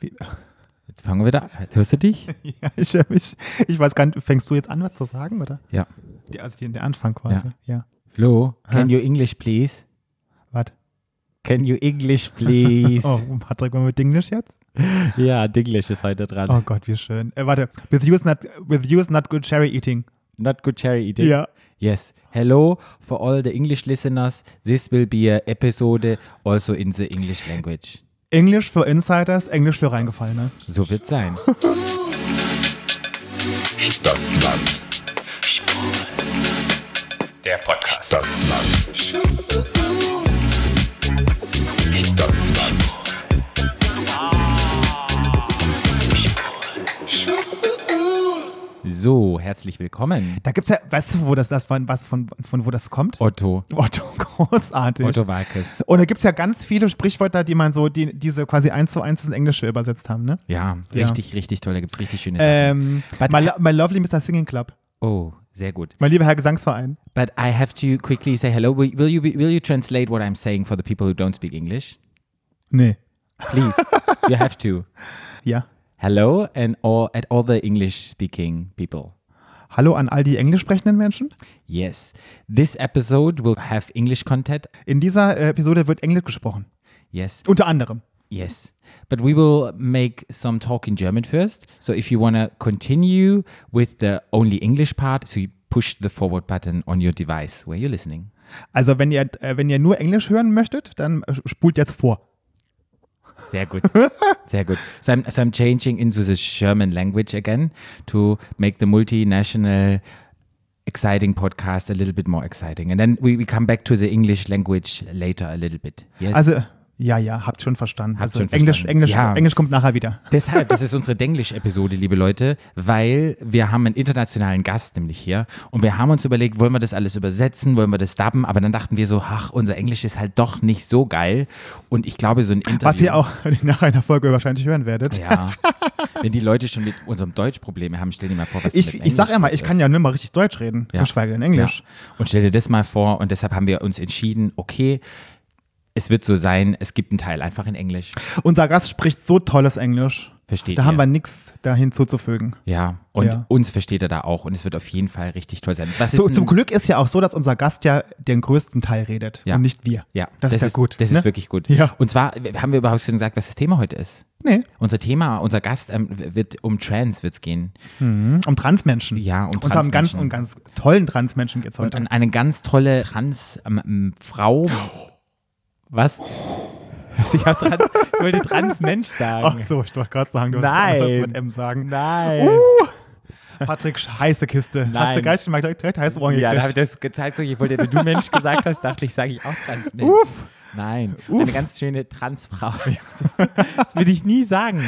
Wie, Jetzt fangen wir wieder an. Hörst du dich? ja, ich, höre mich. ich weiß gar nicht, fängst du jetzt an, was zu sagen, oder? Ja. Die, also die, der Anfang quasi. Ja. Flo, can you English please? Warte. Can you English please? Oh, Patrick, wollen wir mit Englisch jetzt? Ja, Dinglish ist heute dran. Oh Gott, wie schön. Äh, warte. With you is not, with you is not good cherry eating. Not good cherry eating. Ja. Yes. Hello for all the English listeners. This will be a episode also in the English language. Englisch für Insiders, Englisch für Reingefallene. So wird sein. Stadtland. Der Podcast. Stadtland. So, herzlich willkommen, Da gibt's ja, weißt du, wo das, das von, was von, von wo das kommt? Otto. Otto, großartig. Otto Walkes. Und da gibt's ja ganz viele Sprichwörter, die man so, die diese quasi eins zu eins ins Englische übersetzt haben, ne? Ja, Ja. richtig, richtig toll. Da gibt es richtig schöne Sachen. Ähm, But- my, lo- my Lovely Mr. Singing Club. Oh, sehr gut. Mein lieber Herr Gesangsverein. But I have to quickly say hello. Will, will you be, will you translate what I'm saying for the people who don't speak English? Nee. Please, you have to. Ja. Hello and all at all the English speaking people. Hallo an all die englisch sprechenden Menschen. Yes, this episode will have English content. In dieser äh, Episode wird Englisch gesprochen. Yes, Unter anderem. yes. But we will make some talk in German first. So if you want to continue with the only English part, so you push the forward button on your device where you're listening. Also wenn ihr, äh, wenn ihr nur Englisch hören möchtet, dann äh, spult jetzt vor. Sehr gut. Sehr gut. So I'm, so I'm changing into the German language again to make the multinational exciting podcast a little bit more exciting. And then we, we come back to the English language later a little bit. Yes. Also, ja, ja, habt schon verstanden. Habt also schon Englisch, verstanden. Englisch, Ja. Englisch kommt nachher wieder. Deshalb, das ist unsere Denglisch-Episode, liebe Leute, weil wir haben einen internationalen Gast nämlich hier und wir haben uns überlegt, wollen wir das alles übersetzen, wollen wir das dubben, aber dann dachten wir so, ach, unser Englisch ist halt doch nicht so geil und ich glaube, so ein Interview... Was ihr auch nach einer Folge wahrscheinlich hören werdet. Ja, wenn die Leute schon mit unserem Deutsch Probleme haben, stell dir mal vor, was Ich, mit ich sag ja mal, ich kann ja nur mal richtig Deutsch reden, Ja. geschweige denn Englisch. Ja. Und stell dir das mal vor und deshalb haben wir uns entschieden, okay, es wird so sein, es gibt einen Teil einfach in Englisch. Unser Gast spricht so tolles Englisch. Versteht Da ihr? haben wir nichts da hinzuzufügen. Ja, und Ja. uns versteht er da auch und es wird auf jeden Fall richtig toll sein. So, zum Glück ist ja auch so, dass unser Gast ja den größten Teil redet Ja. und nicht wir. Ja, das, ist ja gut. Das ne? ist wirklich gut. Ja. Und zwar haben wir überhaupt schon gesagt, was das Thema heute ist. Nee, Unser Thema, unser Gast ähm, wird um Trans wird's gehen. um Transmenschen. Ja, um Und um ganz, Transmenschen. um ganz tollen Transmenschen geht's Und heute. an eine ganz tolle Trans-Frau. Was? Ich, Trans, ich wollte Trans-Mensch Ach sagen. so, ich wollte gerade sagen, du Nein. wolltest was mit M sagen. Nein. Patrick, heiße Kiste. Hast du Nein. gleich mal direkt, direkt heiße Ohren Ja, da habe ich das gezeigt, so, ich wollte, wenn du Mensch gesagt hast, dachte ich, sage ich auch Trans-Mensch. Uff. Nein, eine ganz schöne Transfrau. Das würde ich nie sagen.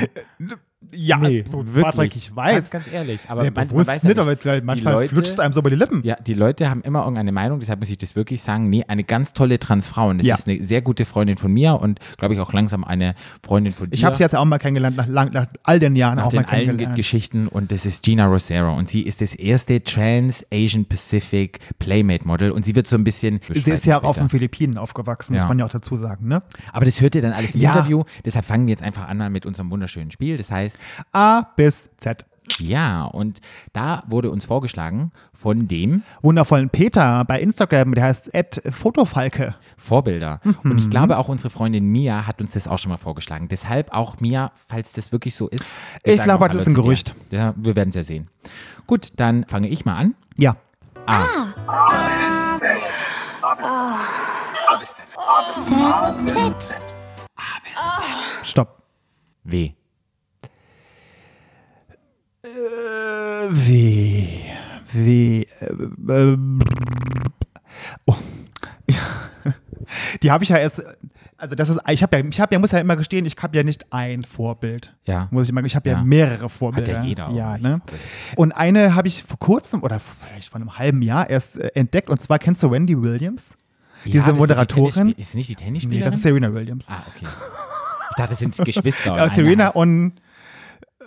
Ja, Nee, wirklich. Patrick, ich weiß. Ganz, ganz ehrlich. Aber Nee, man, man weiß ja nicht, nicht. aber manchmal Leute- flutscht einem so über die Lippen. Ja, die Leute haben immer irgendeine Meinung, deshalb muss ich das wirklich sagen. Nee, eine ganz tolle Transfrau. Und das Ja. ist eine sehr gute Freundin von mir und glaube ich auch langsam eine Freundin von dir. Ich habe sie jetzt auch mal kennengelernt, nach, lang, nach all den Jahren nach auch mal den allen Ge- kennengelernt. Geschichten und das ist Gina Rosero und sie ist das erste Trans Asian Pacific Playmate Model und sie wird so ein bisschen Sie ist ja auch auf den Philippinen aufgewachsen, muss Ja. man ja auch dazu sagen. Ne? Aber das hört ihr dann alles im Ja. Interview. Deshalb fangen wir jetzt einfach an mal mit unserem wunderschönen Spiel. Das heißt, A bis Z. ja, und da wurde uns vorgeschlagen von dem Wundervollen Peter bei Instagram, der heißt Fotofalke. Vorbilder. Und Mhm. ich glaube, auch unsere Freundin Mia hat uns das auch schon mal vorgeschlagen. Deshalb auch Mia, falls das wirklich so ist. Ich glaube, das ist ein dir. Gerücht. Ja, wir werden es ja sehen. Gut, dann fange ich mal an. Ja. Z. Stopp. W. Äh, wie? Wie? Äh, äh, oh. Die habe ich ja erst. Also das ist, ich habe ja, ich habe ja, muss ja immer gestehen, ich habe ja nicht ein Vorbild. Ja. Muss ich mal, ich habe ja. Ja. mehrere Vorbilder. Hat ja jeder Ja, ne? Und eine habe ich vor kurzem oder vielleicht vor einem halben Jahr erst äh, entdeckt. Und zwar kennst du Wendy Williams? Ja, Diese das ist die Moderatorin? Ist nicht die Nee, Tennisspielerin? das ist Serena Williams. ah, okay. Ich dachte, das sind Geschwister. Ja, Serena und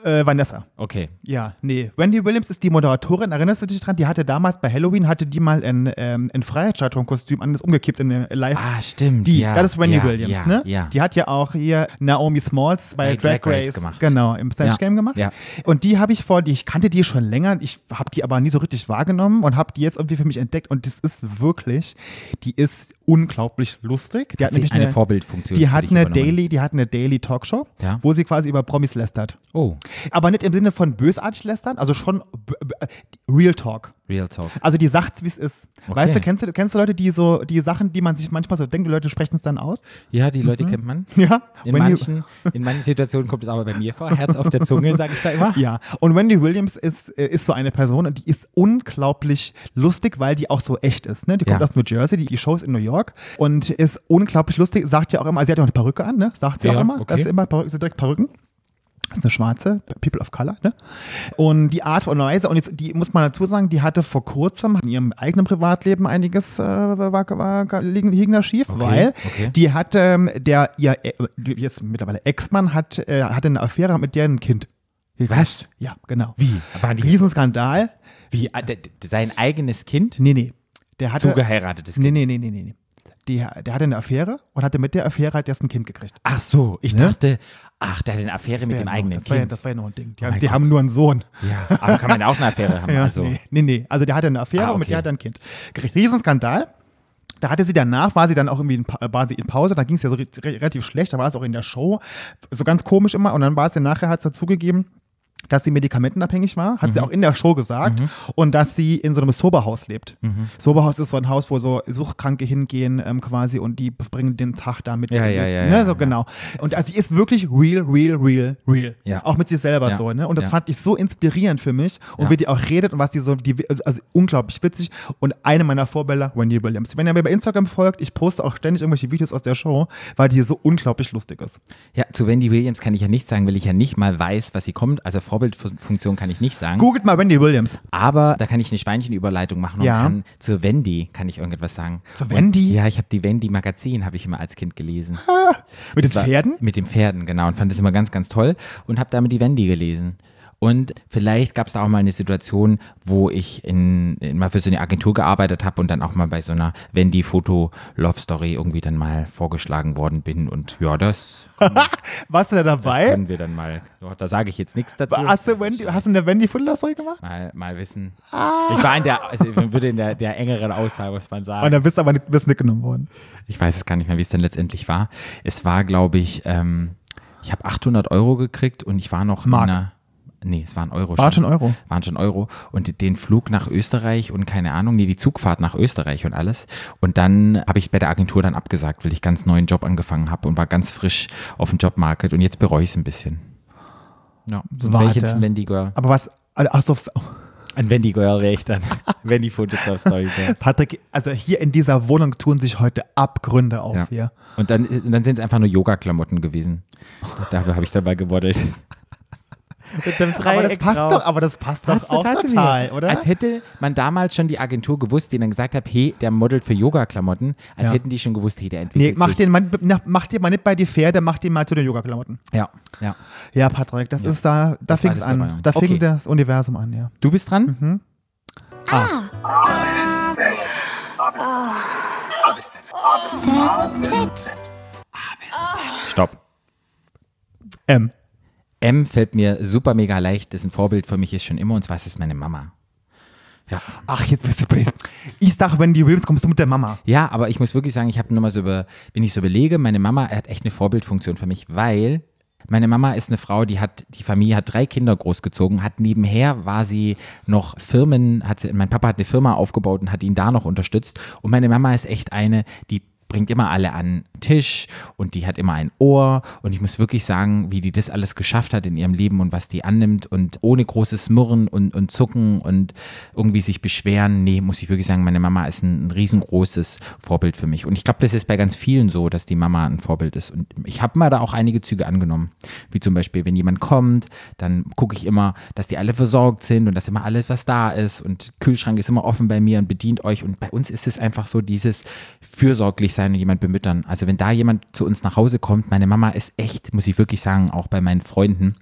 Äh, Vanessa. Okay. Ja, nee. Wendy Williams ist die Moderatorin. Erinnerst du dich dran? Die hatte damals bei Halloween, hatte die mal ein, ähm, ein Freiheitsstatuen-Kostüm an, das umgekippt in eine Live. Ah, stimmt. Die, ja, das ist Wendy ja, Williams, ja, ne? Ja. Die hat ja auch hier Naomi Smalls bei, Bei Drag, Drag Race Race gemacht. Genau, im Snatch. Game gemacht. Ja. Und die habe ich vor, die, ich kannte die schon länger, ich habe die aber nie so richtig wahrgenommen und habe die jetzt irgendwie für mich entdeckt. Und das ist wirklich, die ist unglaublich lustig. Die hat, sie nämlich eine Vorbildfunktion Die hat eine. Daily, die hat eine Daily Talkshow, Ja. wo sie quasi über Promis lästert. Oh, Aber nicht im Sinne von bösartig lästern, also schon b- Real Talk. Real Talk. Also die sagt's, wie es ist. Okay. Weißt du, kennst du, kennst du Leute, die so, die Sachen, die man sich manchmal so denkt, die Leute sprechen es dann aus? Ja, die Leute kennt man. Ja. In Wendy- manchen, in manchen Situationen kommt es aber bei mir vor. Herz auf der Zunge, sage ich da immer. Ja, und Wendy Williams ist, äh, ist so eine Person und die ist unglaublich lustig, weil die auch so echt ist. Ne? Die kommt Ja. aus New Jersey, die, die Show ist in New York und ist unglaublich lustig, sagt ja auch immer, sie hat ja auch eine Perücke an, ne? sagt sie Ja, auch immer, okay. das ist immer Perücke, direkt Perücken. Das ist eine schwarze, People of Color, ne? Und die Art und Weise, und jetzt, die muss man dazu sagen, die hatte vor kurzem in ihrem eigenen Privatleben einiges äh, war, war, war, liegen, liegen da schief, weil okay. die hat, ähm, der, ihr, äh, jetzt mittlerweile Ex-Mann hat, äh, hatte eine Affäre mit deren Kind. Was? Ja, genau. Wie? Waren die, Riesenskandal. wie äh, sein eigenes Kind Nee, nee. Der hatte. zugeheiratetes Kind? nee, nee, nee, nee. nee. Die, der hatte eine Affäre und hatte mit der Affäre halt erst ein Kind gekriegt. Ach so, ich Ne? dachte, ach, der hat eine Affäre Das mit dem ja noch- eigenen das War ja, Kind. das war ja noch ein Ding. Die, Oh die haben nur einen Sohn. ja, aber kann man auch eine Affäre haben? Ja, also, nee, nee, nee. Also der hatte eine Affäre Ah, und mit okay. der hat er ein Kind. Riesenskandal. Da hatte sie danach, war sie dann auch irgendwie in, war sie in Pause, da ging es ja so re relativ schlecht, da war es auch in der Show, so ganz komisch immer. Und dann war es ja nachher, hat es dazugegeben, dass sie medikamentenabhängig war, hat sie Mhm. auch in der Show gesagt. Und dass sie in so einem Soberhaus lebt. Mhm. Soberhaus ist so ein Haus, wo so Suchtkranke hingehen ähm, quasi und die bringen den Tag da mit. Ja, ja, ja, ne, ja, so genau. Und also sie ist wirklich real, real, real, real. Ja. Auch mit sich selber Ja. so. Ne? Und das fand ich so inspirierend für mich. Und wie die auch redet und was die so, die, also unglaublich witzig. Und eine meiner Vorbilder, Wendy Williams. Wenn ihr mir bei Instagram folgt, ich poste auch ständig irgendwelche Videos aus der Show, weil die so unglaublich lustig ist. ja, zu Wendy Williams kann ich ja nichts sagen, weil ich ja nicht mal weiß, was sie kommt. Also Vorbildfunktion kann ich nicht sagen. Googelt mal Wendy Williams. Aber da kann ich eine Schweinchenüberleitung machen und Ja. kann zu Wendy kann ich irgendetwas sagen. Zu Wendy? Und, ja, ich habe die Wendy Magazin habe ich immer als Kind gelesen. Mit den Das war- Pferden? Mit den Pferden, genau. Und fand das immer ganz, ganz toll und habe damit die Wendy gelesen. Und vielleicht gab es da auch mal eine Situation, wo ich in, in, mal für so eine Agentur gearbeitet habe und dann auch mal bei so einer Wendy-Foto-Love-Story irgendwie dann mal vorgeschlagen worden bin. Und ja, das, Warst du da das dabei? können wir dann mal. Da sage ich jetzt nichts dazu. Hast du, Das Wendy, hast du eine Wendy Football-Story gemacht? Mal, mal wissen. Ich war in der, also ich würde in der, der engeren Auswahl, muss man sagen. Und dann bist du aber nicht, bist nicht genommen worden. Ich weiß es gar nicht mehr, wie es denn letztendlich war. Es war, glaube ich, ähm, ich habe 800 Euro gekriegt und ich war noch Mark. in einer. Nee, es waren Euro. War schon Euro. Waren schon Euro. Und den Flug nach Österreich und keine Ahnung, nee, die Zugfahrt nach Österreich und alles. Und dann habe ich bei der Agentur dann abgesagt, weil ich ganz neuen Job angefangen habe und war ganz frisch auf dem Jobmarket und jetzt bereue ich es ein bisschen. Ja, sonst wäre ich jetzt ein Wendy Girl. Aber was, achso, Ein Wendy Girl wäre ich dann. Wendy Fotograf Story. Patrick, also hier in dieser Wohnung tun sich heute Abgründe auf Ja. hier. Und dann, dann sind es einfach nur Yoga-Klamotten gewesen. Dafür habe ich dabei gemodelt. Mit dem Aber das passt doch, aber das passt, Passt doch auch total mir. oder? Als hätte man damals schon die Agentur gewusst, die dann gesagt hat, hey, der modelt für Yoga-Klamotten, als Ja. hätten die schon gewusst, hey, der nee, entwickelt mach sich. den, mal, mach den mal nicht bei die Pferde, mach den mal zu den Yoga-Klamotten. Ja, ja. Ja, Patrick, das Ja. ist da, da Das fing es das an. Da fing Okay. das Universum an, ja. Du bist dran? Mhm. Stopp. M. M fällt mir super mega leicht. Das ist ein Vorbild für mich ist schon immer und zwar ist es meine Mama. Ja. Ach, jetzt bist du bei. Ich dachte, wenn die Williams kommst du mit der Mama. Ja, aber ich muss wirklich sagen, ich habe nur mal so über, wenn ich so überlege, meine Mama hat echt eine Vorbildfunktion für mich, weil meine Mama ist eine Frau, die hat, die Familie hat drei Kinder großgezogen, hat nebenher war sie noch Firmen, hat sie, mein Papa hat eine Firma aufgebaut und hat ihn da noch unterstützt. Und meine Mama ist echt eine, die bringt immer alle an Tisch und die hat immer ein Ohr. Und ich muss wirklich sagen, wie die das alles geschafft hat in ihrem Leben und was die annimmt und ohne großes Murren und, und Zucken und irgendwie sich beschweren. Nee, muss ich wirklich sagen, meine Mama ist ein, ein riesengroßes Vorbild für mich. Und ich glaube, das ist bei ganz vielen so, dass die Mama ein Vorbild ist. Und ich habe mal da auch einige Züge angenommen, wie zum Beispiel, wenn jemand kommt, dann gucke ich immer, dass die alle versorgt sind und dass immer alles, was da ist. Und Kühlschrank ist immer offen bei mir und bedient euch. Und bei uns ist es einfach so dieses fürsorglich sein und jemand bemüttern. Also wenn da jemand zu uns nach Hause kommt, meine Mama ist echt, muss ich wirklich sagen, auch bei meinen Freunden,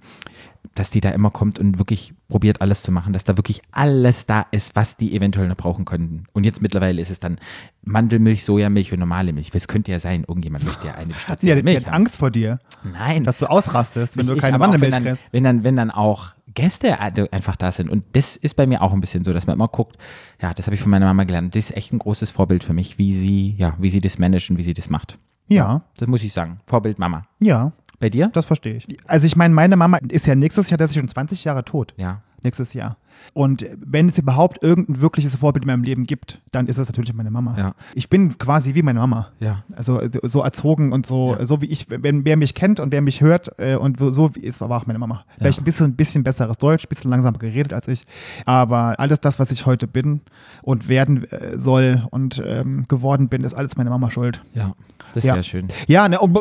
dass die da immer kommt und wirklich probiert alles zu machen, dass da wirklich alles da ist, was die eventuell noch brauchen könnten. Und jetzt mittlerweile ist es dann Mandelmilch, Sojamilch und normale Milch. Es könnte ja sein, irgendjemand möchte ja eine Ja, spezielle die, Milch hat. Angst vor dir, Nein, dass du ausrastest, wenn nicht du ich, keine Mandelmilch wenn kriegst. wenn dann, wenn dann auch Gäste also einfach da sind. Und das ist bei mir auch ein bisschen so, dass man immer guckt, ja, das habe ich von meiner Mama gelernt. Das ist echt ein großes Vorbild für mich, wie sie, ja, wie sie das managt und wie sie das macht. Ja, Das muss ich sagen. Vorbild Mama. ja, Bei dir? das verstehe ich. Also ich meine, meine Mama ist ja nächstes Jahr, das ist schon 20 Jahre tot. Ja. Nächstes Jahr. Und wenn es überhaupt irgendein wirkliches Vorbild in meinem Leben gibt, dann ist es natürlich meine Mama. Ja. Ich bin quasi wie meine Mama. Ja. Also so- so erzogen und so, Ja. so wie ich, wenn wer mich kennt und wer mich hört äh, und so wie ist, war auch meine Mama. Vielleicht ein bisschen, bisschen besseres Deutsch, ein bisschen langsamer geredet als ich. Aber alles das, was ich heute bin und werden äh, soll und ähm, geworden bin, ist alles meine Mama schuld. Ja. Das ist Ja. sehr schön. Ja, ne, und,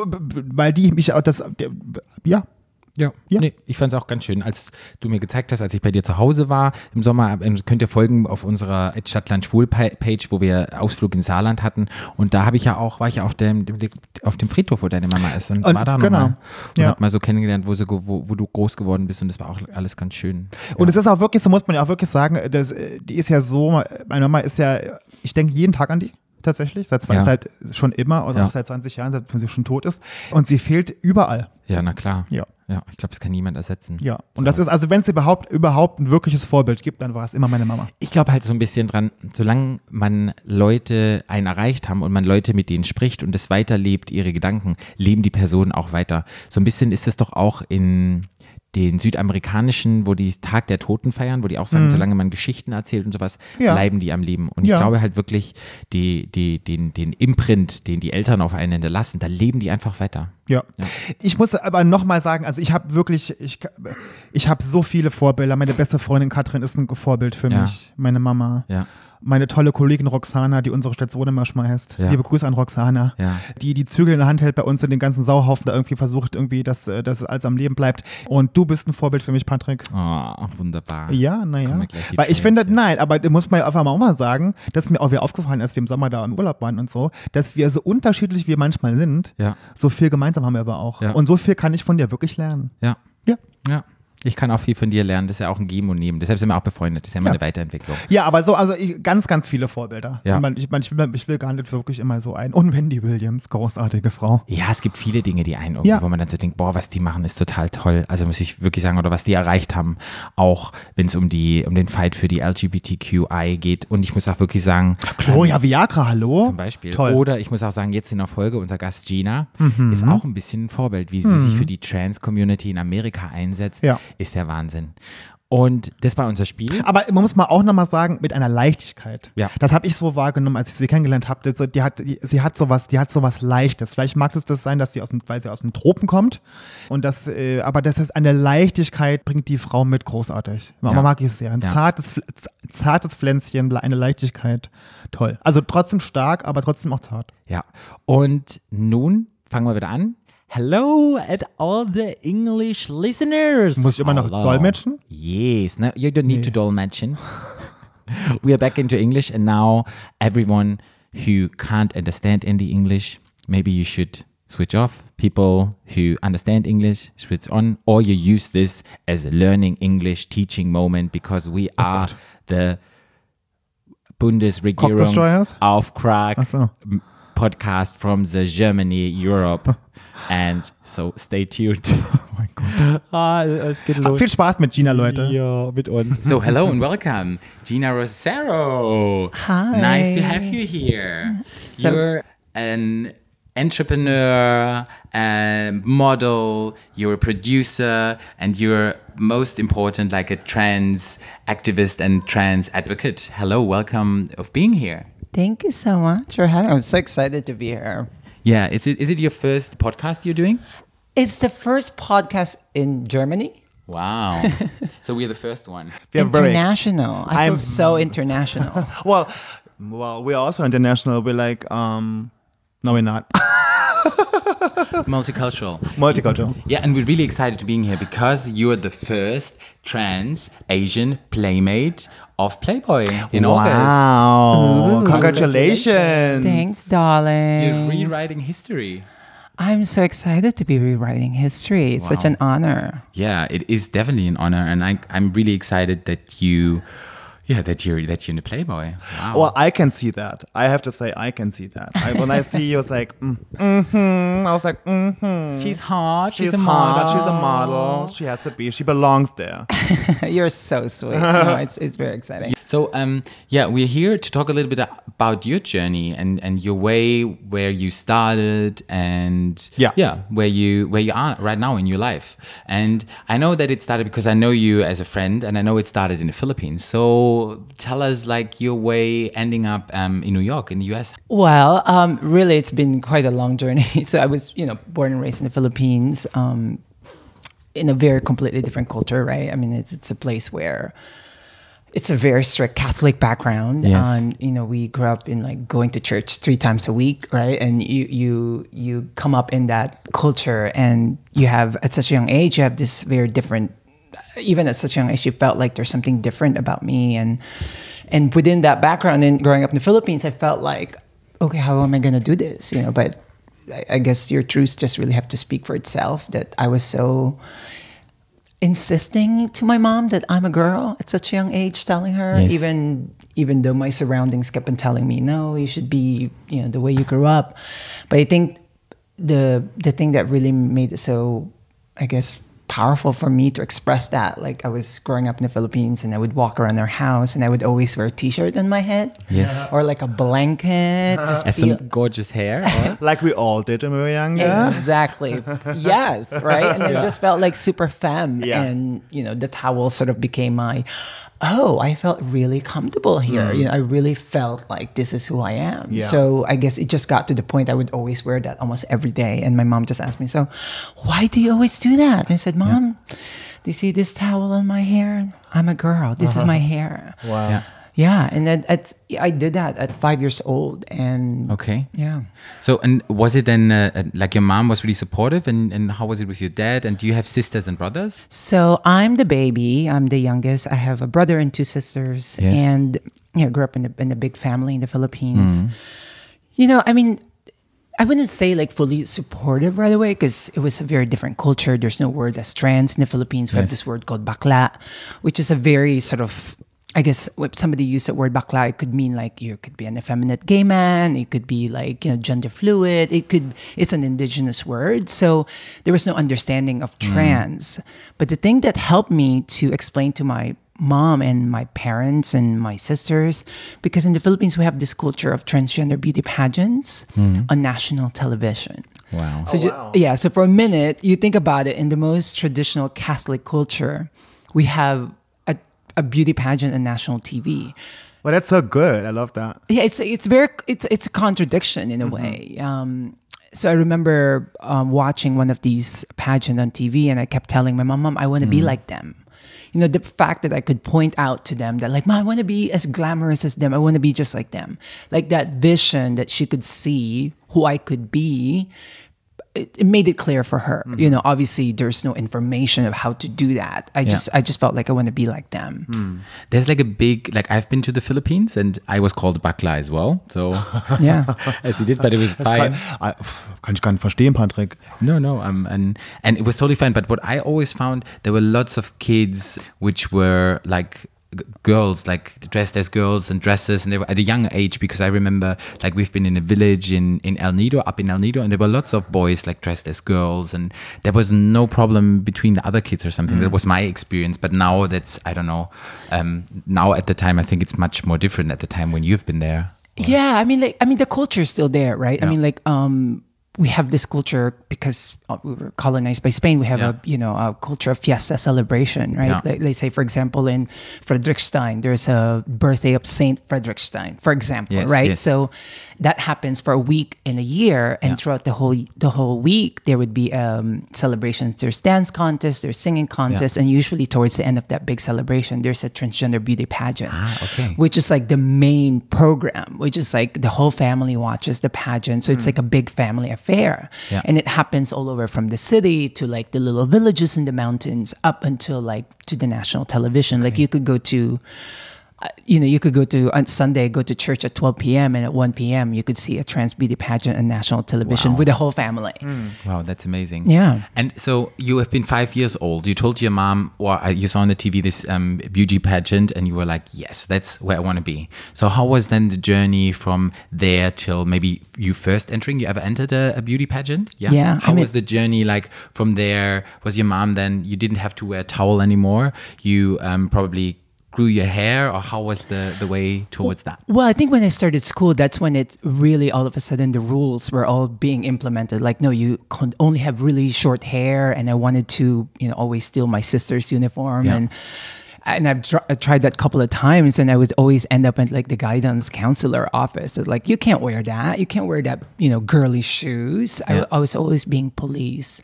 weil die mich auch das, ja, Ja, Ja. Nee, ich fand es auch ganz schön, als du mir gezeigt hast, als ich bei dir zu Hause war im Sommer, ähm, könnt ihr folgen auf unserer Stadtland Schwul Page, wo wir Ausflug in Saarland hatten und da habe ich ja auch, war ich ja auf dem, auf dem Friedhof, wo deine Mama ist und, Und war da genau. nochmal und Ja. hab mal so kennengelernt, wo, sie, wo, wo du groß geworden bist und das war auch alles ganz schön. Und es ist auch wirklich, so muss man ja auch wirklich sagen, das, äh, die ist ja so, meine Mama ist ja, ich denke jeden Tag an die. Tatsächlich, seit, zwei, Ja. seit schon immer, also Ja. auch seit 20 Jahren, seitdem sie schon tot ist. Und sie fehlt überall. Ja, na klar. Ja. Ja, ich glaube, das kann niemand ersetzen. Ja. Und das ist, also wenn es überhaupt, überhaupt ein wirkliches Vorbild gibt, dann war es immer meine Mama. Ich glaube halt so ein bisschen dran, solange man Leute einen erreicht haben und man Leute mit denen spricht und es weiterlebt, ihre Gedanken, leben die Personen auch weiter. So ein bisschen ist es doch auch in den südamerikanischen, wo die Tag der Toten feiern, wo die auch sagen, solange man Geschichten erzählt und sowas, Mhm. Ja. bleiben die am Leben. Und ich Ja. glaube halt wirklich, die, die, den, den Imprint, den die Eltern auf einen hinterlassen, da leben die einfach weiter. Ja. Ja. Ich muss aber nochmal sagen, also ich habe wirklich, ich, ich habe so viele Vorbilder. Meine beste Freundin Katrin ist ein Vorbild für mich. Meine Mama. Ja. Meine tolle Kollegin Roxana, die unsere Station immer schmeißt. Ja. Liebe Grüße an Roxana. Ja. Die die Zügel in der Hand hält bei uns und den ganzen Sauhaufen da irgendwie versucht, irgendwie, dass, äh, dass alles am Leben bleibt. Und du bist ein Vorbild für mich, Patrick. Oh, wunderbar. Ja, naja. Weil ich finde, nein, aber muss man ja einfach mal auch mal sagen, dass mir auch wieder aufgefallen ist, wir im Sommer da im Urlaub waren und so, dass wir so unterschiedlich wir manchmal sind, Ja. so viel gemeinsam haben wir aber auch. Und so viel kann ich von dir wirklich lernen. Ja. Ja. Ja. Ich kann auch viel von dir lernen. Das ist ja auch ein Geben und Nehmen. Deshalb sind wir auch befreundet. Das ist ja immer Ja. eine Weiterentwicklung. Ja, aber so, also ich, ganz, ganz viele Vorbilder. Ja. Ich, man, ich, will, ich will gar nicht wirklich immer so ein. Und Wendy Williams, großartige Frau. Ja, es gibt viele Dinge, die einen Ja. wo man dann so denkt, boah, was die machen, ist total toll. Also muss ich wirklich sagen, oder was die erreicht haben, auch wenn es um die, um den Fight für die LGBTQI geht. Und ich muss auch wirklich sagen, Gloria Viagra, hallo? zum Beispiel. Toll. Oder ich muss auch sagen, jetzt in der Folge, unser Gast Gina Mhm. ist auch ein bisschen ein Vorbild, wie sie sich für die Trans-Community in Amerika einsetzt. Ja. Ist der Wahnsinn. Und das war unser Spiel. Aber man muss mal auch nochmal sagen, mit einer Leichtigkeit. Ja. Das habe ich so wahrgenommen, als ich sie kennengelernt habe. So, die hat, die, sie hat sowas, die hat sowas Leichtes. Vielleicht mag es das sein, dass sie aus dem, weil sie aus den Tropen kommt. Und das, äh, aber das ist eine Leichtigkeit, bringt die Frau mit großartig. Man Ja. mag ich sehr. Ein Ja. zartes, zartes Pflänzchen, eine Leichtigkeit. Toll. Also trotzdem stark, aber trotzdem auch zart. Ja. Und nun fangen wir wieder an. Hello at all the English listeners. Muss ich immer noch Hello. dolmetschen? Yes. No, you don't need to dolmetschen. we are back into English, and now everyone who can't understand any English, maybe you should switch off. People who understand English, switch on, or you use this as a learning English teaching moment because we oh are the Bundesregierungs Cockdestroyers? Auftrag Ach so. podcast from the Germany, Europe. And so stay tuned. Oh mein Gott. Ah, es geht Viel Spaß mit Geena, Leute. Ja, mit uns. So, hello and welcome, Geena Rocero. Hi. Nice to have you here. So- you're an entrepreneur, a model, you're a producer, and you're most important, like a trans activist and trans advocate. Hello, welcome of being here. Thank you so much for having me. I'm so excited to be here. Yeah, is it is it your first podcast you're doing? It's the first podcast in Germany. Wow. so we're the first one. We are very- international. I I'm- feel so international. Well, well, we're also international. We're like, um, no, we're not. Multicultural. Multicultural. Yeah, and we're really excited to being here because you're the first trans Asian playmate of Playboy in August. Mm-hmm. Wow. Congratulations. Thanks, darling. You're rewriting history. I'm so excited to be rewriting history. It's such an honor. Yeah, it is definitely an honor, and I, I'm really excited that you, yeah, that you're that you're in the Playboy. Wow. Well, I can see that. I have to say, I can see that. I, when I see you, I was like, mm, mm-hmm. I was like, mm-hmm. she's hot. She's a hot. She's a model. She has to be. She belongs there. You're so sweet. no, it's it's very exciting. So, um, yeah, we're here to talk a little bit about your journey and, and your way where you started and Yeah. yeah, where you where you are right now in your life. And I know that it started because I know you as a friend, and I know it started in the Philippines. So, tell us like your way ending up um, in New York in the U.S. Well, um, really, it's been quite a long journey. So I was, you know, born and raised in the Philippines, um, in a very completely different culture, right? I mean, it's it's a place where it's a very strict Catholic background. Yes. And you know, we grew up in like going to church three times a week, right? And you you you come up in that culture, and you have at such a young age, you have this very different. Even at such a young age, she felt like there's something different about me, and and within that background, and growing up in the Philippines, I felt like, okay, how am I gonna do this? You know, but I, I guess your truths just really have to speak for itself. That I was so insisting to my mom that I'm a girl at such a young age, telling her Yes. even even though my surroundings kept on telling me, no, you should be, you know, the way you grew up. But I think the the thing that really made it so, I guess, powerful for me to express that. Like I was growing up in the Philippines and I would walk around their house and I would always wear a t-shirt on my head. Yes. Or like a blanket. Just And some gorgeous hair. or- Like we all did when we were younger. Exactly. yes, right? And it just felt like super femme. Yeah. And, you know, the towel sort of became my, oh, I felt really comfortable here. Mm. You know, I really felt like this is who I am. Yeah. So I guess it just got to the point I would always wear that almost every day. And my mom just asked me, so why do you always do that? I said, Mom, do you see this towel on my hair? I'm a girl. This is uh-huh. my hair. Wow. yeah. Yeah. And then at, I did that at five years old. And Okay. yeah. So, and was it then uh, uh, like your mom was really supportive, and, and how was it with your dad? And do you have sisters and brothers? So I'm the baby. I'm the youngest. I have a brother and two sisters, Yes. and yeah, grew up in a, in a big family in the Philippines. You know, I mean, I wouldn't say like fully supportive right away because it was a very different culture. There's no word as trans in the Philippines. We have this word called bakla, which is a very sort of I guess when somebody used the word bakla, it could mean like you could be an effeminate gay man. It could be like you know gender fluid. It could it's an indigenous word, so there was no understanding of mm. trans. But the thing that helped me to explain to my mom and my parents and my sisters, because in the Philippines we have this culture of transgender beauty pageants mm. on national television. Wow. So oh, ju- yeah, so for a minute, you think about it in the most traditional Catholic culture, we have a, beauty pageant on national TV. Well, that's so good. I love that. Yeah, it's it's very it's it's a contradiction in a way. Um, so I remember um, watching one of these pageant on TV, and I kept telling my mom, "Mom, I want to be like them." You know, the fact that I could point out to them that, like, "Mom, I want to be as glamorous as them. I want to be just like them." Like that vision that she could see who I could be. It, it made it clear for her. You know, obviously there's no information of how to do that. I just I just felt like I want to be like them. There's like a big like I've been to the Philippines and I was called Bakla as well. So Yeah. as he did, but it was fine. Kann, pff, kann ich gar nicht verstehen, Patrick. No, no, um, and and it was totally fine. But what I always found, there were lots of kids which were like g- girls, like dressed as girls and dresses, and they were at a young age. Because I remember, like we've been in a village in in El Nido, up in El Nido, and there were lots of boys like dressed as girls, and there was no problem between the other kids or something. That was my experience. But now that's I don't know. Um, now at the time, I think it's much more different. At the time when you've been there. Yeah, I mean, like, I mean, the culture is still there, right? I mean, like, um, we have this culture because uh, we were colonized by Spain. We have Yeah. a, you know, a culture of fiesta celebration, right? Yeah. Like, let's say, for example, in Frederickstein, there's a birthday of Saint Frederickstein, for example, Yes, right? yes. So that happens for a week in a year, and Yeah. throughout the whole the whole week, there would be um, celebrations. There's dance contests, there's singing contests, and usually towards the end of that big celebration, there's a transgender beauty pageant Ah, okay. which is like the main program, which is like the whole family watches the pageant. So it's like a big family affair. Yeah. And it happens all over from the city to like the little villages in the mountains up until like to the national television. Like you could go to you know, you could go to on Sunday, go to church at 12 p.m. and at 1 p.m. you could see a trans beauty pageant on national television Wow. with the whole family. Wow, that's amazing. Yeah. And so you have been five years old. You told your mom, or uh, you saw on the TV this um, beauty pageant, and you were like, "Yes, that's where I want to be." So how was then the journey from there till maybe you first entering? You ever entered a, a beauty pageant? Yeah. Yeah, I How mean- was the journey like from there? Was your mom then? You didn't have to wear a towel anymore. You um, probably grew your hair, or how was the the way towards that? Well, I think when I started school, that's when it really all of a sudden the rules were all being implemented. Like, no, you can only have really short hair, and I wanted to, you know, always steal my sister's uniform, Yeah. and and I've tr- I tried that a couple of times, and I would always end up at like the guidance counselor office. It's like, you can't wear that, you can't wear that, you know, girly shoes. Yeah. I, I was always being policed.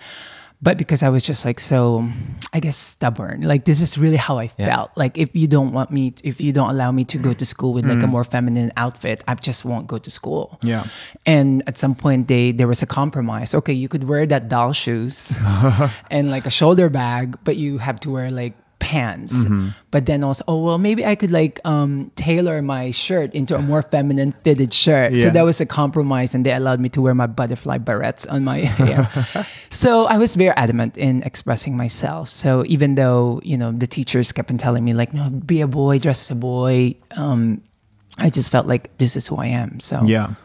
But because I was just like so, I guess stubborn. Like this is really how I Yeah. felt. Like if you don't want me, if you don't allow me to go to school with Mm. like a more feminine outfit, I just won't go to school. Yeah. And at some point, they there was a compromise. Okay, you could wear that doll shoes and like a shoulder bag, but you have to wear like pants. Mm-hmm. But then also, oh well, maybe I could like um, tailor my shirt into a more feminine fitted shirt. So that was a compromise, and they allowed me to wear my butterfly barrettes on my hair. so I was very adamant in expressing myself. So even though you know the teachers kept on telling me like, no, be a boy, dress as a boy. Um, I just felt like this is who I am. So Yeah.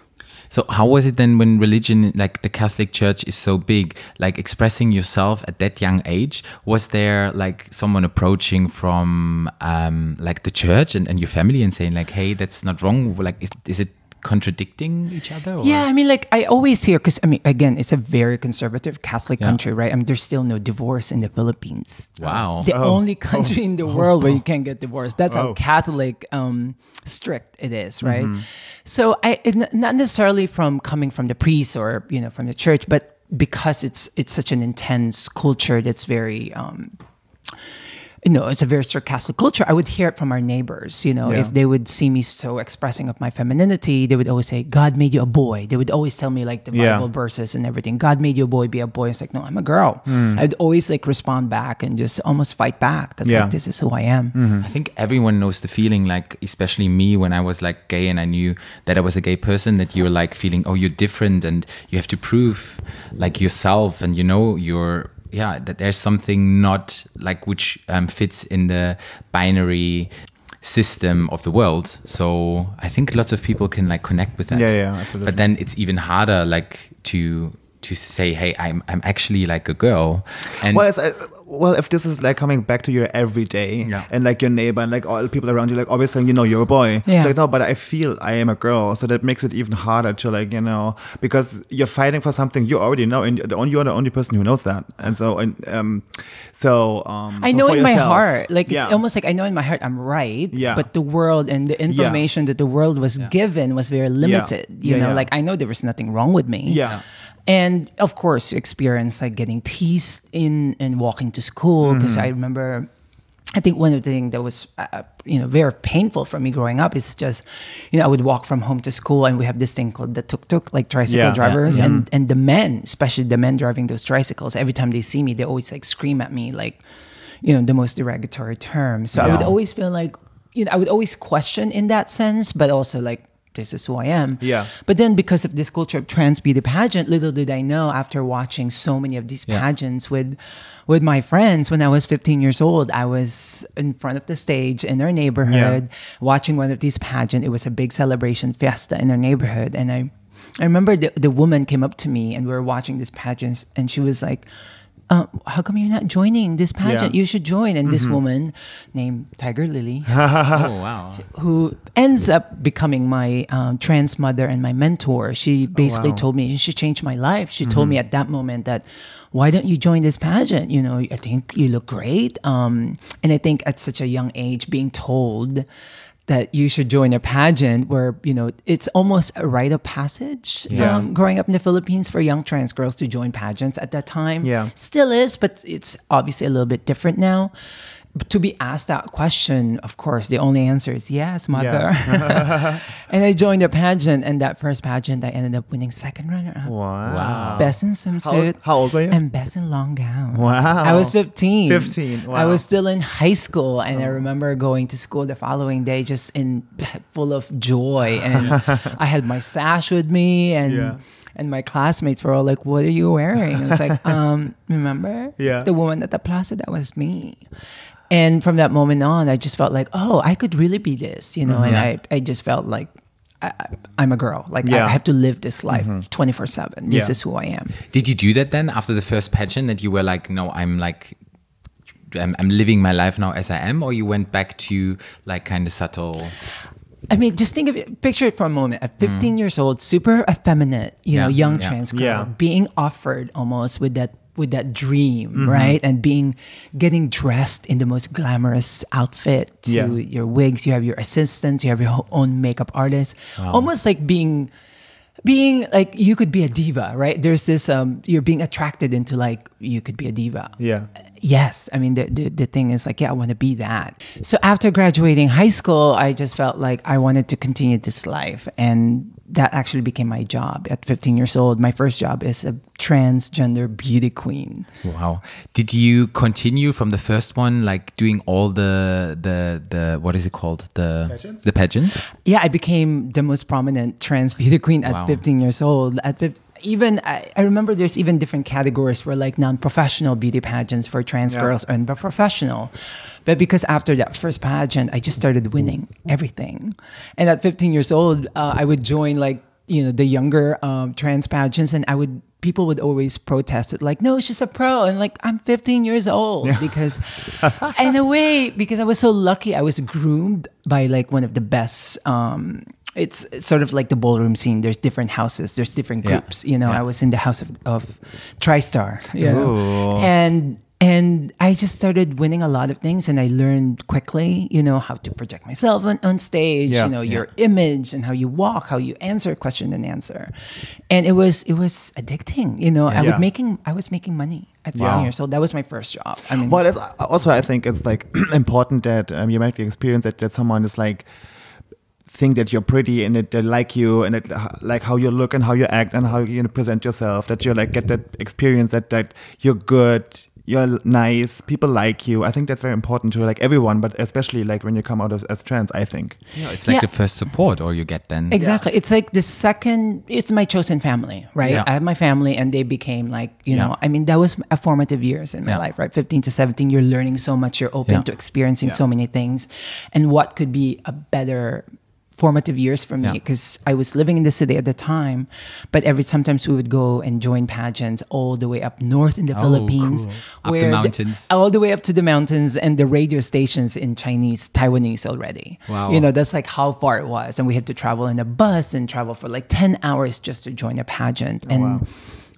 So how was it then when religion, like the Catholic Church, is so big? Like expressing yourself at that young age, was there like someone approaching from um, like the church and, and your family and saying like, "Hey, that's not wrong." Like, is, is it contradicting each other? Or? Yeah, I mean, like I always hear because I mean, again, it's a very conservative Catholic Yeah. country, right? I mean, there's still no divorce in the Philippines. Wow. The only country in the world where you can't get divorced. That's how Oh. Catholic um, strict it is, right? So I not necessarily from coming from the priest or you know from the church, but because it's it's such an intense culture that's very. Um, you know, it's a very sarcastic culture. I would hear it from our neighbors. You know, Yeah. if they would see me so expressing of my femininity, they would always say, "God made you a boy." They would always tell me like the Yeah. Bible verses and everything. God made you a boy, be a boy. It's like, no, I'm a girl. Hmm. I'd always like respond back and just almost fight back. That Yeah. like this is who I am. Mm-hmm. I think everyone knows the feeling, like especially me when I was like gay and I knew that I was a gay person, that you're like feeling, oh, you're different and you have to prove like yourself and you know you're yeah that there's something not like which um, fits in the binary system of the world. So I think lots of people can like connect with that. Yeah, yeah, absolutely. But then it's even harder like to to say, hey, I'm I'm actually like a girl. And Well, it's, uh, well, if this is like coming back to your everyday Yeah. and like your neighbor and like all the people around you, like obviously you know you're a boy. Yeah. It's like no, but I feel I am a girl, so that makes it even harder to like you know because you're fighting for something you already know, and the only- you're the only person who knows that, and so and um, so um, I so know for in my heart, like yeah. it's almost like I know in my heart I'm right. Yeah. But the world and the information that the world was given was very limited. You Yeah, know, yeah. like I know there was nothing wrong with me. Yeah. And of course, you experience like getting teased in and walking to school because Mm-hmm. I remember. I think one of the things that was, uh, you know, very painful for me growing up is just, you know, I would walk from home to school and we have this thing called the tuk tuk, like tricycle Yeah. Yeah. drivers, and and the men, especially the men driving those tricycles, every time they see me, they always like scream at me like, you know, the most derogatory term. So I would always feel like, you know, I would always question in that sense, but also like, this is who I am. Yeah. But then because of this culture of trans beauty pageant, little did I know after watching so many of these Yeah. pageants with with my friends when I was 15 years old, I was in front of the stage in our neighborhood watching one of these pageants. It was a big celebration fiesta in our neighborhood. And I I remember the, the woman came up to me and we were watching this pageant and she was like, uh, how come you're not joining this pageant? Yeah. You should join. And this woman named Tiger Lily oh wow. who ends up becoming my um, trans mother and my mentor. She basically wow. told me she changed my life. She told me at that moment that why don't you join this pageant? You know, I think you look great. Um, and I think at such a young age, being told that you should join a pageant where you know it's almost a rite of passage Yeah. um, growing up in the philippines for young trans girls to join pageants at that time Yeah. still is but it's obviously a little bit different now to be asked that question, of course, the only answer is yes, mother. and I joined the pageant, and that first pageant, I ended up winning second runner up. Wow. Best in swimsuit. how old were you? And best in long gown. Wow. I was 15. 15, I was still in high school, and I remember going to school the following day just in full of joy. And I had my sash with me, and Yeah. and my classmates were all like, "What are you wearing?" And it's like, um, remember? Yeah. The woman at the plaza that was me. And from that moment on, I just felt like, oh, I could really be this, you know. And Yeah. I, I just felt like I, I'm a girl. Like Yeah. I have to live this life mm-hmm. 24 seven. This Yeah. is who I am. Did you do that then after the first pageant that you were like, no, I'm like, I'm, I'm living my life now as I am, or you went back to like kind of subtle? I mean, just think of it, picture it for a moment. At 15 mm. years old, super effeminate, you know, young yeah. trans girl, Yeah. being offered almost with that with that dream, right? And being getting dressed in the most glamorous outfit to Yeah. your wigs, you have your assistants, you have your own makeup artist. Almost like being being like you could be a diva, right? There's this um you're being attracted into like you could be a diva Yeah. Yes i mean the, the, the thing is like yeah i want to be that so after graduating high school i just felt like i wanted to continue this life and that actually became my job at 15 years old my first job is a transgender beauty queen Wow. Did you continue from the first one, like doing all the the the what is it called the Pageants? the pageants? yeah i became the most prominent trans beauty queen at Wow. 15 years old at 15, even I, I remember there's even different categories for like non-professional beauty pageants for trans Yeah. girls and but professional. But because after that first pageant i just started winning everything. And at 15 years old uh, i would join like you know the younger um, trans pageants and i would people would always protest it like no she's a pro. And like i'm 15 years old because in a way because i was so lucky i was groomed by like one of the best um it's it's sort of like the ballroom scene there's different houses there's different Yeah. groups you know Yeah. i was in the house of, of tristar you know? And and I just started winning a lot of things, and I learned quickly, you know, how to project myself on, on stage, Yeah. you know, your image and how you walk, how you answer question and answer, and it was it was addicting, you know. I Yeah. was making I was making money at 15 Wow. years old. That was my first job. I mean, Well, also I think it's like important that um, you make the experience that, that someone is like think that you're pretty and that they like you and that, uh, like how you look and how you act and how you present yourself. That you like get that experience that that you're good, you're nice, people like you. I think that's very important to like everyone, but especially like when you come out as, as trans. I think. Yeah, it's like Yeah. the first support, or you get then. Exactly. It's like the second, it's my chosen family, right? Yeah. I have my family and they became like, you Yeah. know, I mean, that was a formative years in my Yeah. life, right? 15 to 17, you're learning so much, you're open Yeah. to experiencing Yeah. so many things. And what could be a better formative years for me Yeah. because I was living in the city at the time, but every sometimes we would go and join pageants all the way up north in the Oh, Philippines, cool. Up the mountains. all the way up to the mountains and the radio stations in Chinese, Taiwanese already. Wow. You know, that's like how far it was. And we had to travel in a bus and travel for like 10 hours just to join a pageant. Oh, and wow.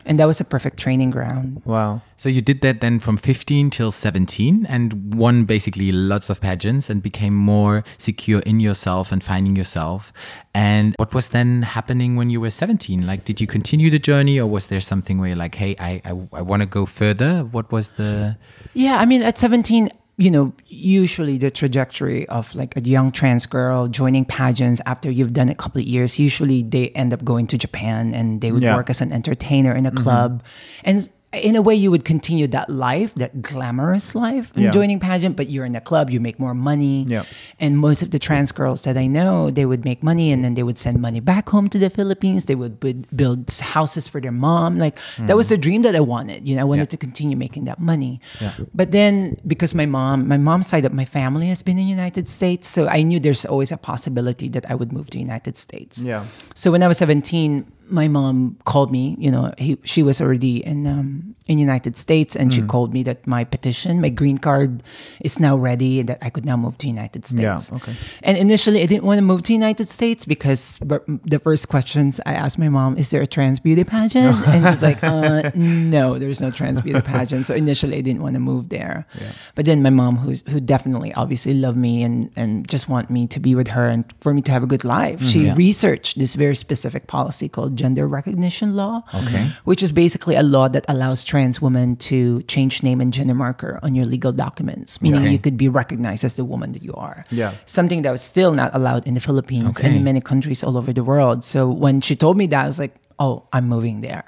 And that was a perfect training ground. Wow. So you did that then from 15 till 17 and won basically lots of pageants and became more secure in yourself and finding yourself. And what was then happening when you were 17? Like, did you continue the journey or was there something where you're like, hey, I, I, I want to go further? What was the. Yeah, I mean, at 17, you know, usually the trajectory of like a young trans girl joining pageants after you've done a couple of years, usually they end up going to Japan and they would Yeah. work as an entertainer in a mm-hmm. club. And in a way, you would continue that life, that glamorous life, Yeah. joining pageant, but you're in a club, you make more money. Yeah. And most of the trans girls that I know, they would make money and then they would send money back home to the Philippines. They would build houses for their mom. Like that was mm. the dream that I wanted. You know, I wanted Yeah. to continue making that money. Yeah. But then because my mom, my mom's side of my family has been in United States, so I knew there's always a possibility that I would move to United States. Yeah. So when I was 17, my mom called me. You know, he, she was already in um, in United States, and Mm. she called me that my petition, my green card, is now ready, and that I could now move to United States. Yeah, okay. And initially, I didn't want to move to United States because but the first questions I asked my mom, "Is there a trans beauty pageant?" and she's like, uh, "No, there's no trans beauty pageant." So initially, I didn't want to move there. Yeah. But then my mom, who's who definitely obviously loved me and and just want me to be with her and for me to have a good life, she Yeah. researched this very specific policy called gender recognition law. Okay. Which is basically a law that allows trans women to change name and gender marker on your legal documents, meaning Okay. you could be recognized as the woman that you are. Yeah. Something that was still not allowed in the Philippines and in many countries all over the world. So when she told me that, I was like, oh, I'm moving there.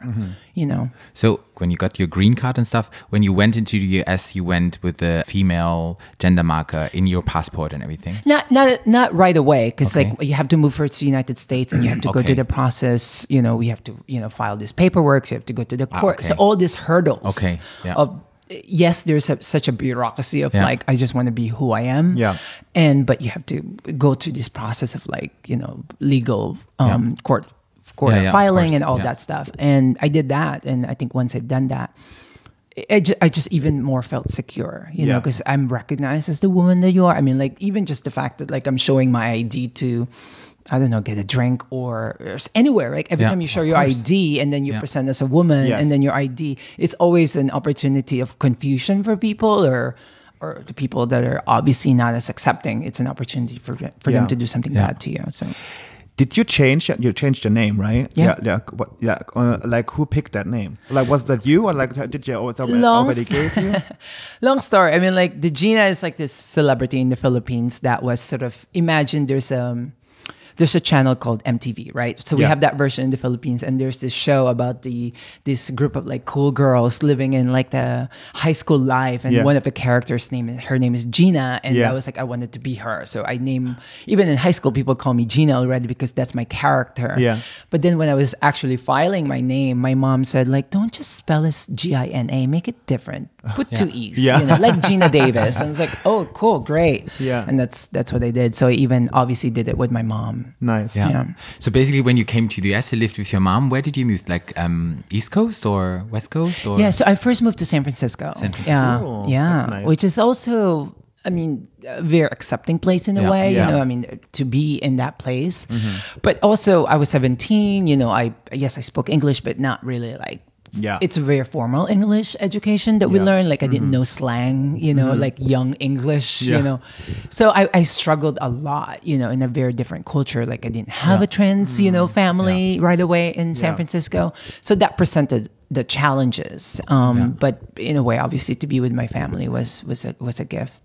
You know? So when you got your green card and stuff, when you went into the US, you went with the female gender marker in your passport and everything. Not not not right away because Okay. like you have to move first to the United States and you have to go through the process. You know, we have to you know file this paperwork. So you have to go to the court. So okay. all these hurdles. Okay, yeah. Of yes, there's a, such a bureaucracy of Yeah. like I just want to be who I am. Yeah. And but you have to go through this process of like you know legal um, court court Yeah, yeah, filing and all yeah. that stuff. And I did that, and I think once I've done that. I just, I just even more felt secure, you know, because I'm recognized as the woman that you are. I mean, like even just the fact that like I'm showing my ID to, I don't know, get a drink or, or anywhere. Like every Yeah, time you show your course. ID and then you Yeah. present as a woman Yes. and then your ID, it's always an opportunity of confusion for people or or the people that are obviously not as accepting. It's an opportunity for for Yeah. them to do something bad to you. So Did you change? You changed your name, right? Yeah. Yeah. Yeah. What, yeah. Uh, like who picked that name? Like was that you or like did you always already gave you? long story. I mean, like the Gina is like this celebrity in the Philippines that was sort of imagine there's um there's a channel called MTV, right? So we Yeah. have that version in the Philippines, and there's this show about the this group of like cool girls living in like the high school life, and Yeah. one of the characters' name her name is Gina, and Yeah. I was like I wanted to be her, so I name even in high school people call me Gina already because that's my character. Yeah. But then when I was actually filing my name, my mom said like, don't just spell it G I N A, make it different. Put two E's, you know, like Geena Davis. I was like, oh, cool, great. Yeah. And that's that's what I did. So I even obviously did it with my mom. Nice. Yeah. Yeah. So basically, when you came to the US, you lived with your mom. Where did you move? Like um, East Coast or West Coast? Or Yeah, so I first moved to San Francisco. San Francisco. Yeah, Oh, yeah, that's nice. which is also, I mean, a very accepting place in a Yeah, way. yeah. You know, I mean, to be in that place. Mm-hmm. But also, I was seventeen. You know, I yes, I spoke English, but not really like. Yeah. it's a very formal English education that we Yeah. Mm-hmm. learned. Like I didn't know slang, you know, like young English, Yeah. you know. So I, I struggled a lot, you know, in a very different culture. Like I didn't have a trans, you know, family right away in San Mm-hmm. Yeah. Francisco. So that presented the challenges. Um, But in a way, obviously, to be with my family was was a was a gift.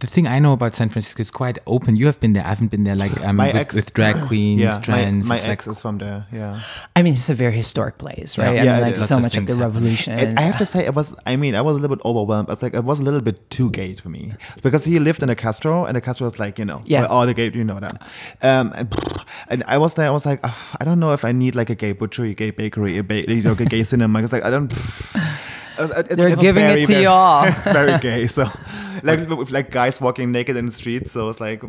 the thing I know about San Francisco is quite open. You have been there. I haven't been there. Like um, My with, ex- with drag queens, Yeah. My, trans. my it's ex like, is from there. Yeah. I mean, it's a very historic place, right? Yeah. I Yeah, mean, like so much of the happen. revolution. And I have to say, it was. I mean, I was a little bit overwhelmed. I was like, it was a little bit too gay for me because he lived in a Castro, and the Castro was like, you know, Yeah. all the gay, you know that. Um, and, and I was there. I was like, "Ugh, I don't know if I need like a gay butchery, a gay bakery, a ba- you know, a gay cinema. Because like, I don't. It- They're it's giving it to very- y'all. It's very gay. So, like, like guys walking naked in the streets. So it's like,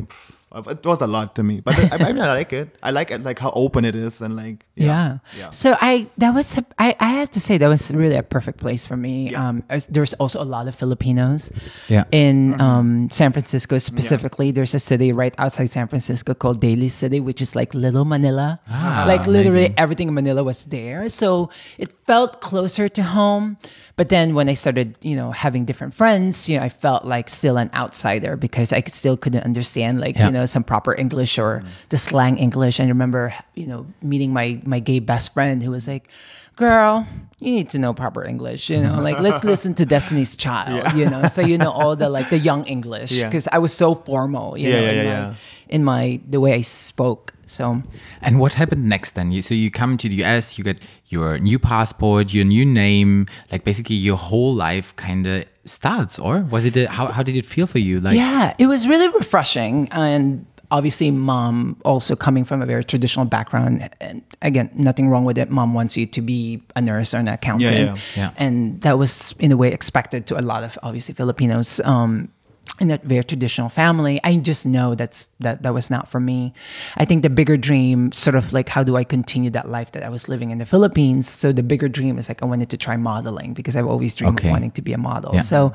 it was a lot to me. But I, I mean, I like it. I like it, like how open it is, and like, Yeah. yeah. So I that was a, I I have to say that was really a perfect place for me. Yeah. Um, there's also a lot of Filipinos. Yeah. In Mm-hmm. um San Francisco specifically, there's a city right outside San Francisco called Daly City, which is like Little Manila. Ah, like literally amazing. everything in Manila was there. So it felt closer to home. But then when I started, you know, having different friends, you know, I felt like still an outsider because I still couldn't understand like, Yeah. you know, some proper English or mm. the slang English. And I remember, you know, meeting my my gay best friend who was like, "Girl, you need to know proper English. You know, like let's listen to Destiny's Child. You know, so you know all the like the young English Yeah. because I was so formal. You Yeah, know, yeah, in, yeah, my, in my the way I spoke. So And what happened next then? You, so you come to the US, you get your new passport, your new name, like basically your whole life kind of starts. Or was it? A, how how did it feel for you? Like yeah, it was really refreshing and. Obviously, mom also coming from a very traditional background, and again, nothing wrong with it. Mom wants you to be a nurse or an accountant, yeah. Yeah. Yeah. and that was in a way expected to a lot of obviously Filipinos um, in that very traditional family. I just know that's that that was not for me. I think the bigger dream, sort of like how do I continue that life that I was living in the Philippines? So the bigger dream is like I wanted to try modeling because I've always dreamed Okay. of wanting to be a model. Yeah. So.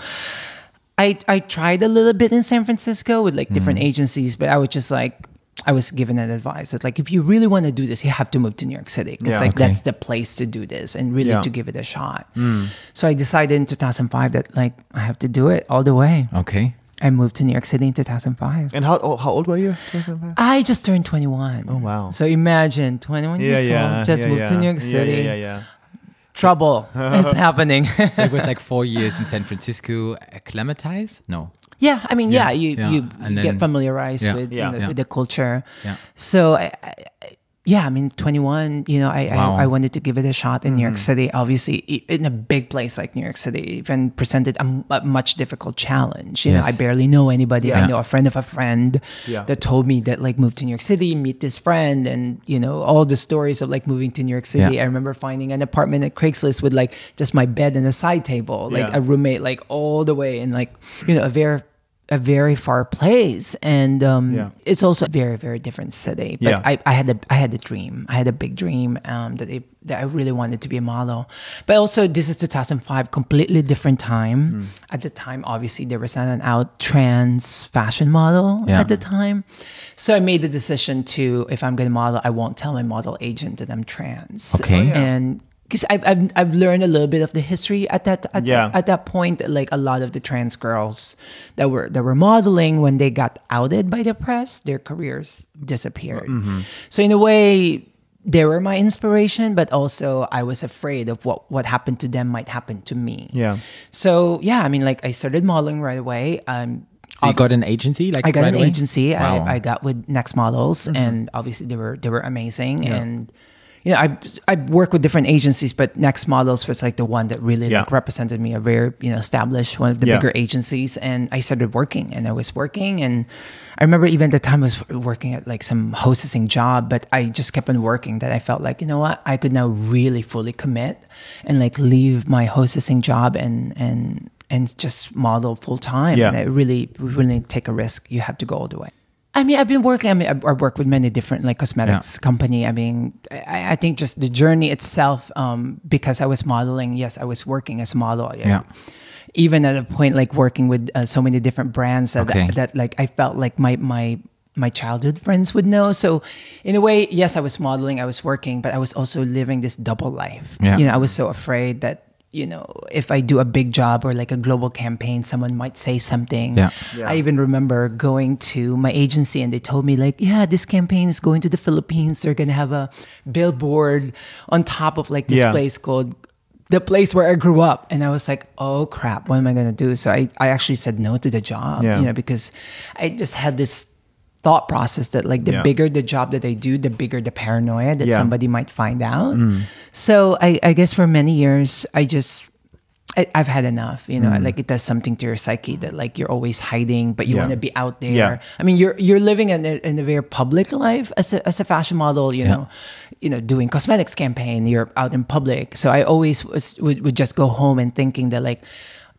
I, I tried a little bit in San Francisco with like different Mm-hmm. agencies, but I was just like, I was given an advice that like, if you really want to do this, you have to move to New York City because Yeah. like Okay. that's the place to do this and really Yeah. to give it a shot. So I decided in 2005 that like I have to do it all the way. okay. I moved to New York City in 2005. And how oh, how old were you? I just turned 21. Oh, wow. So imagine 21 years old, just moved to New York City. Yeah, yeah, yeah. Trouble is happening. So it was like four years in San Francisco. Acclimatize? No. yeah, I mean, yeah, Yeah, you yeah. you, you then- get familiarized Yeah. with, you know, Yeah. with the culture. Yeah. So I, I, I- yeah, I mean, 21, you know, I, Wow. I, I wanted to give it a shot in New Mm-hmm. York City. Obviously, in a big place like New York City, even presented a much difficult challenge. You know, I barely know anybody. Yeah. I know a friend of a friend Yeah. that told me that like moved to New York City, meet this friend, and you know all the stories of like moving to New York City. Yeah. I remember finding an apartment at Craigslist with like just my bed and a side table, like a roommate, like all the way in like you know a very a very far place and um Yeah. it's also a very very different city but Yeah. I, I had a i had a dream i had a big dream um that, it, that i really wanted to be a model but also this is 2005 completely different time Hmm. at the time obviously there was not an out trans fashion model Yeah. at the time so i made the decision to if i'm going to model i won't tell my model agent that i'm trans Okay. Oh, yeah. and because I've, I've, I've learned a little bit of the history at that at, Yeah. at that point like a lot of the trans girls that were that were modeling when they got outed by the press their careers disappeared Mm-hmm. so in a way they were my inspiration but also i was afraid of what what happened to them might happen to me Yeah. so yeah i mean like i started modeling right away um So you got an agency? Like I got right an away? agency. Wow. Mm-hmm. I, I got with Next Models, and obviously they were they were amazing. And you know, I I worked with different agencies, but Next Models was like the one that really Yeah. like represented me, a very you know established one of the Yeah. bigger agencies. And I started working, and I was working, and I remember even at the time I was working at like some hostessing job, but I just kept on working. That I felt like you know what, I could now really fully commit and like leave my hostessing job and and and just model full time. Yeah. And I really, really take a risk. You have to go all the way. I mean, I've been working. I mean, I work with many different like cosmetics company. I mean, I, I think just the journey itself, um, because I was modeling. Yes, I was working as a model. Yeah. Even at a point like working with uh, so many different brands that, Okay. that like I felt like my my my childhood friends would know. So, in a way, yes, I was modeling. I was working, but I was also living this double life. Yeah. You know, I was so afraid that you know if I do a big job or like a global campaign, someone might say something. Yeah. Yeah. I even remember going to my agency and they told me like, yeah, this campaign is going to the Philippines. They're gonna have a billboard on top of like this Yeah. place called the place where I grew up. And I was like, oh crap, what am I gonna do? So I, I actually said no to the job, Yeah. you know, because I just had this thought process that like the Yeah. bigger the job that I do, the bigger the paranoia that Yeah. somebody might find out. Mm. So I, I guess for many years I just I, I've had enough, you know. Mm. Like it does something to your psyche that like you're always hiding, but you Yeah. want to be out there. Yeah. I mean, you're you're living in a, in a very public life as a, as a fashion model, you know, you know, doing cosmetics campaign. You're out in public, so I always was, would would just go home and thinking that like,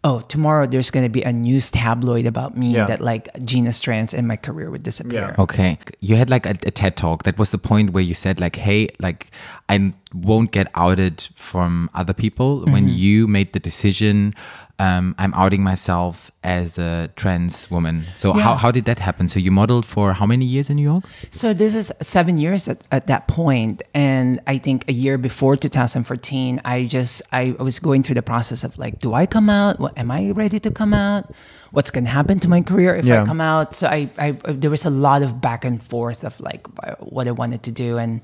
oh, tomorrow there's gonna be a news tabloid about me Yeah. that like Geena's trans and my career would disappear. Yeah. Okay. You had like a, a TED talk. That was the point where you said like, "Hey, like I won't get outed from other people." When mm-hmm. you made the decision, um, I'm outing myself as a trans woman. So how Yeah. how did that happen? So you modeled for how many years in New York? So this is seven years at, at that point, and I think a year before 2014, I just I was going through the process of like, do I come out? What, am I ready to come out? What's gonna happen to my career if Yeah. I come out? So I, I there was a lot of back and forth of like what I wanted to do, and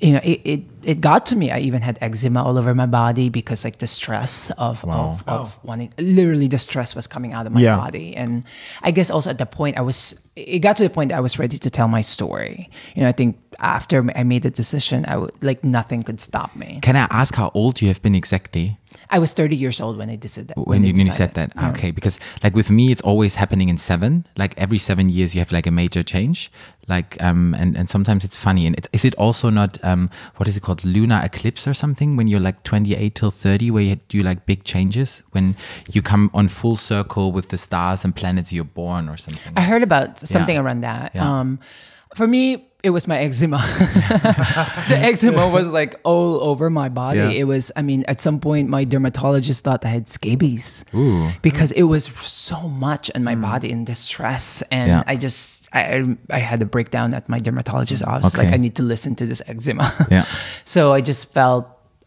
you know, it, it, it got to me. I even had eczema all over my body because like the stress of, of, of wanting, literally the stress was coming out of my Yeah. body. And I guess also at the point I was, it got to the point that I was ready to tell my story. You know, I think after I made the decision, I would, like nothing could stop me. Can I ask how old you have been exactly? I was 30 years old when I decided that. when I you, when you said decided. that okay because like with me it's always happening in seven like every seven years you have like a major change like um and and sometimes it's funny and it, is is it also not um what is it called lunar eclipse or something when you're like 28 till 30 where you do like big changes when you come on full circle with the stars and planets you're born or something I heard about something Yeah. around that. Yeah. Um, for me, it was my eczema. the eczema was like all over my body. Yeah. It was, I mean, at some point, my dermatologist thought I had scabies Ooh. because it was so much in my mm. body and the stress. And Yeah. I just, I, I- I had a breakdown at my dermatologist's office. Okay. Like, I need to listen to this eczema. Yeah. so I just felt,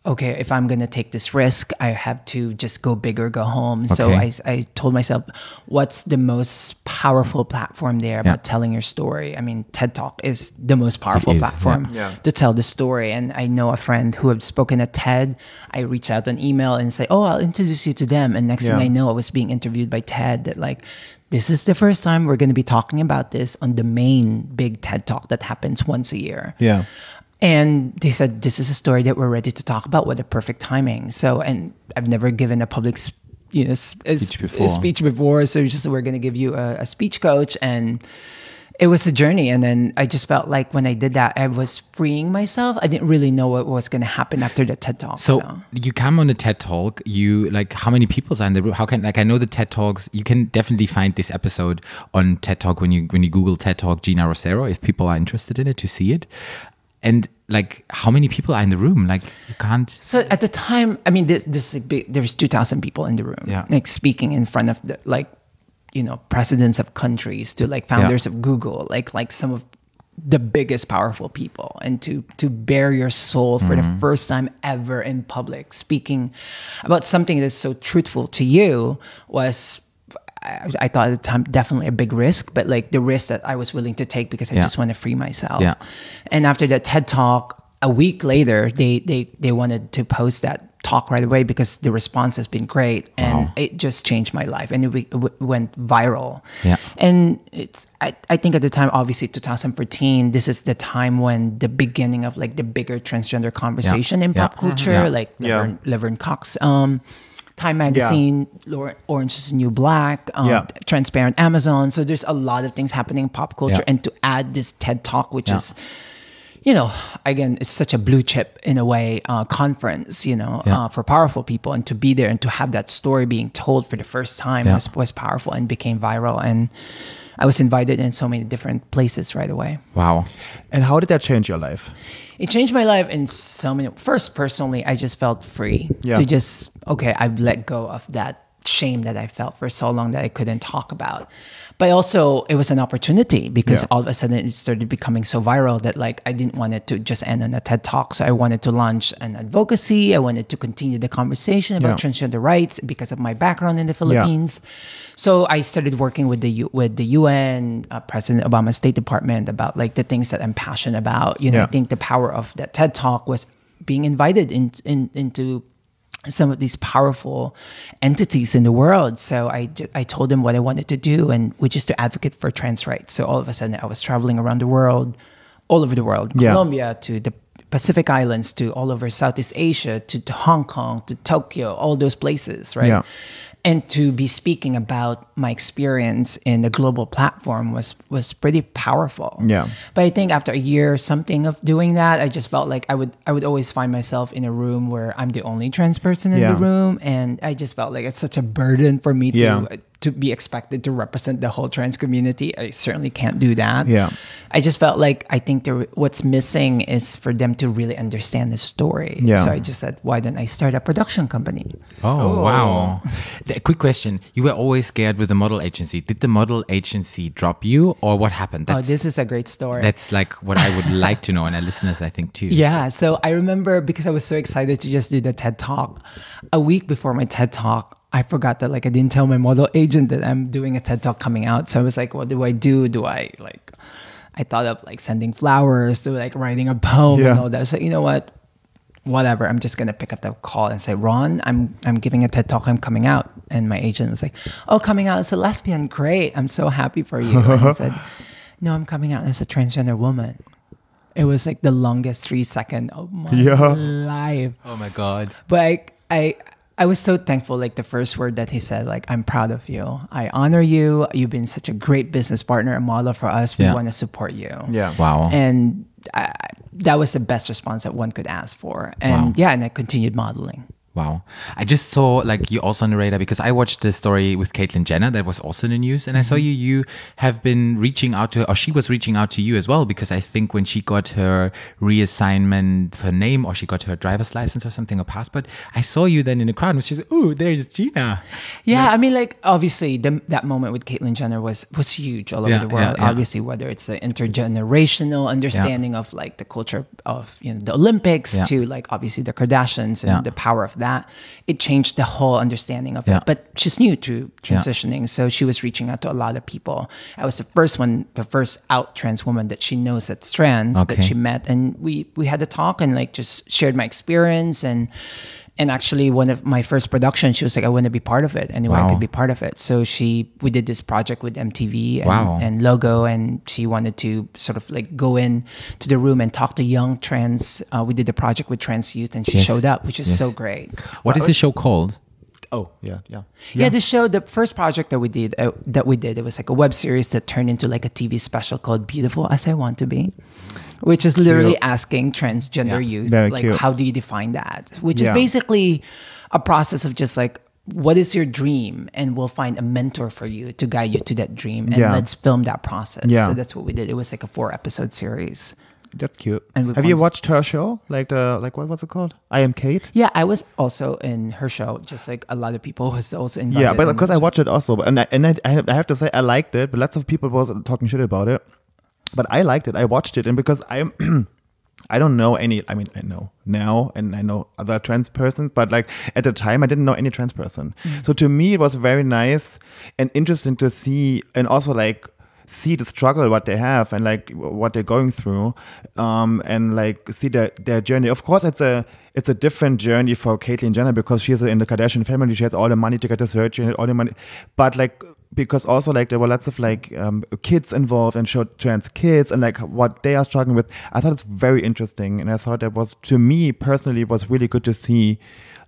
okay, if I'm gonna take this risk, I have to just go big or go home. So I, I told myself, what's the most powerful platform there Yeah. about telling your story? I mean, TED Talk is the most powerful is, platform yeah. Yeah. to tell the story. And I know a friend who had spoken at TED. I reach out an email and say, oh, I'll introduce you to them. And next Yeah. thing I know, I was being interviewed by TED that like, this is the first time we're going to be talking about this on the main big TED Talk that happens once a year. Yeah. And they said, This is a story that we're ready to talk about. What a perfect timing. So, and I've never given a public you know, a Speech sp- before. a speech before. So, just we're going to give you a, a speech coach. And it was a journey. And then I just felt like when I did that, I was freeing myself. I didn't really know what was going to happen after the TED Talk. So you come on a TED Talk. You like how many people are in the room? How can like I know the TED Talks. You can definitely find this episode on TED Talk when you when you Google TED Talk Geena Rocero if people are interested in it to see it. And like how many people are in the room? Like you can't. So at the time, I mean, this this like big, there's two thousand people in the room, Yeah. like speaking in front of the like, you know, presidents of countries to like founders of Google, like like some of the biggest powerful people, and to to bare your soul for the mm-hmm. first time ever in public, speaking about something that's so truthful to you was. I, I thought at the time definitely a big risk, but like the risk that I was willing to take because I Yeah. just want to free myself. Yeah. And after the TED talk, a week later, they they they wanted to post that talk right away because the response has been great and it just changed my life and it, we- w- went viral. Yeah. And it's I, I think at the time, obviously 2014, this is the time when the beginning of like the bigger transgender conversation in Yeah. pop culture, Yeah. like Yeah. Laverne, Laverne Cox. Um, Time Magazine, Lor- Orange is the New Black, um, Yeah. Transparent Amazon. So there's a lot of things happening in pop culture. Yeah. And to add this TED Talk, which Yeah. is, you know, again, it's such a blue chip in a way uh, conference, you know, Yeah. uh, for powerful people. And to be there and to have that story being told for the first time Yeah. was, was powerful and became viral. And I was invited in so many different places right away. Wow. And how did that change your life? It changed my life in so many. First, personally, I just felt free Yeah. to just okay. I've let go of that shame that I felt for so long that I couldn't talk about. But also, it was an opportunity because Yeah. all of a sudden it started becoming so viral that like I didn't want it to just end on a TED talk. So I wanted to launch an advocacy. I wanted to continue the conversation about Yeah. transgender rights because of my background in the Philippines. So I started working with the U- with the UN, uh, President Obama's State Department about like the things that I'm passionate about. You know, Yeah. I think the power of that TED Talk was being invited in, in into some of these powerful entities in the world. So I, I told them what I wanted to do, and which is to advocate for trans rights. So all of a sudden, I was traveling around the world, all over the world, Yeah. Colombia to the Pacific Islands to all over Southeast Asia to, to Hong Kong to Tokyo, all those places, right? Yeah. And to be speaking about my experience in the global platform was was pretty powerful. Yeah. But I think after a year or something of doing that, I just felt like I would I would always find myself in a room where I'm the only trans person in Yeah. the room, and I just felt like it's such a burden for me Yeah. to to be expected to represent the whole trans community. I certainly can't do that. Yeah. I just felt like I think there, what's missing is for them to really understand the story. Yeah. So I just said, why don't I start a production company? Oh, oh. wow. A quick question. You were always scared with the model agency. Did the model agency drop you or what happened? oh, this is a great story. That's like what I would like to know, and our listeners, I think, too. Yeah. So I remember because I was so excited to just do the TED Talk. A week before my TED Talk, I forgot that like I didn't tell my model agent that I'm doing a TED Talk coming out. So I was like, what do I do? Do I like I thought of like sending flowers to like writing a poem Yeah. and all that. So you know what? Whatever. I'm just gonna pick up the call and say, Ron, I'm I'm giving a TED talk. I'm coming out. And my agent was like, Oh, coming out as a lesbian. Great. I'm so happy for you. And I said, No, I'm coming out as a transgender woman. It was like the longest three second of my Yeah. life. Oh my God. But I, I I was so thankful. Like the first word that he said, like I'm proud of you. I honor you. You've been such a great business partner and model for us. We Yeah. want to support you. Yeah. Wow. And I, that was the best response that one could ask for. And Wow. yeah, and I continued modeling. Wow. I just saw like you also on the radar because I watched the story with Caitlyn Jenner that was also in the news and I saw mm-hmm. you you have been reaching out to her or she was reaching out to you as well because I think when she got her reassignment her name or she got her driver's license or something or passport, I saw you then in the crowd and she said, Oh, there's Geena. Yeah, I mean, like obviously, the, that moment with Caitlyn Jenner was was huge all over Yeah, the world. yeah, yeah. Obviously, whether it's the intergenerational understanding of like the culture of you know the Olympics to like obviously the Kardashians and the power of that, it changed the whole understanding of Yeah. it. But she's new to transitioning, so she was reaching out to a lot of people. I was the first one, the first out trans woman that she knows that's trans Okay. that she met, and we we had a talk and like just shared my experience and. And actually, one of my first productions, she was like, "I want to be part of it. Anyway, I could be part of it." So she, we did this project with MTV and, Wow. and Logo, and she wanted to sort of like go in to the room and talk to young trans. Uh, we did the project with trans youth, and she Yes. showed up, which is Yes. so great. What is the show called? Oh, yeah, yeah. Yeah. the show, the first project that we did, uh, that we did, it was like a web series that turned into like a TV special called "Beautiful as I Want to Be," which is literally asking transgender Yeah. youth, Very like, cute. how do you define that? Which Yeah. is basically a process of just like. What is your dream? And we'll find a mentor for you to guide you to that dream. And Yeah. let's film that process. Yeah. So that's what we did. It was like a four episode series. That's cute. And Have you watched her show? Like the like what was it called? I am Cait. Yeah, I was also in her show, just like a lot of people was also invited. Yeah, but in because I watched it also, and I, and I, I have- I have to say I liked it, but lots of people was talking shit about it. But I liked it. I watched it, and because I'm, I don't know any. I mean, I know now, and I know other trans persons, but like at the time, I didn't know any trans person. Mm. So to me, it was very nice and interesting to see, and also like see the struggle what they have and like what they're going through um and like see their their journey. Of course it's a it's a different journey for Caitlyn Jenner because she's in the Kardashian family. She has all the money to get the surgery and all the money. But like because also like there were lots of like um, kids involved and showed trans kids and like what they are struggling with. I thought it's very interesting and I thought that was to me personally was really good to see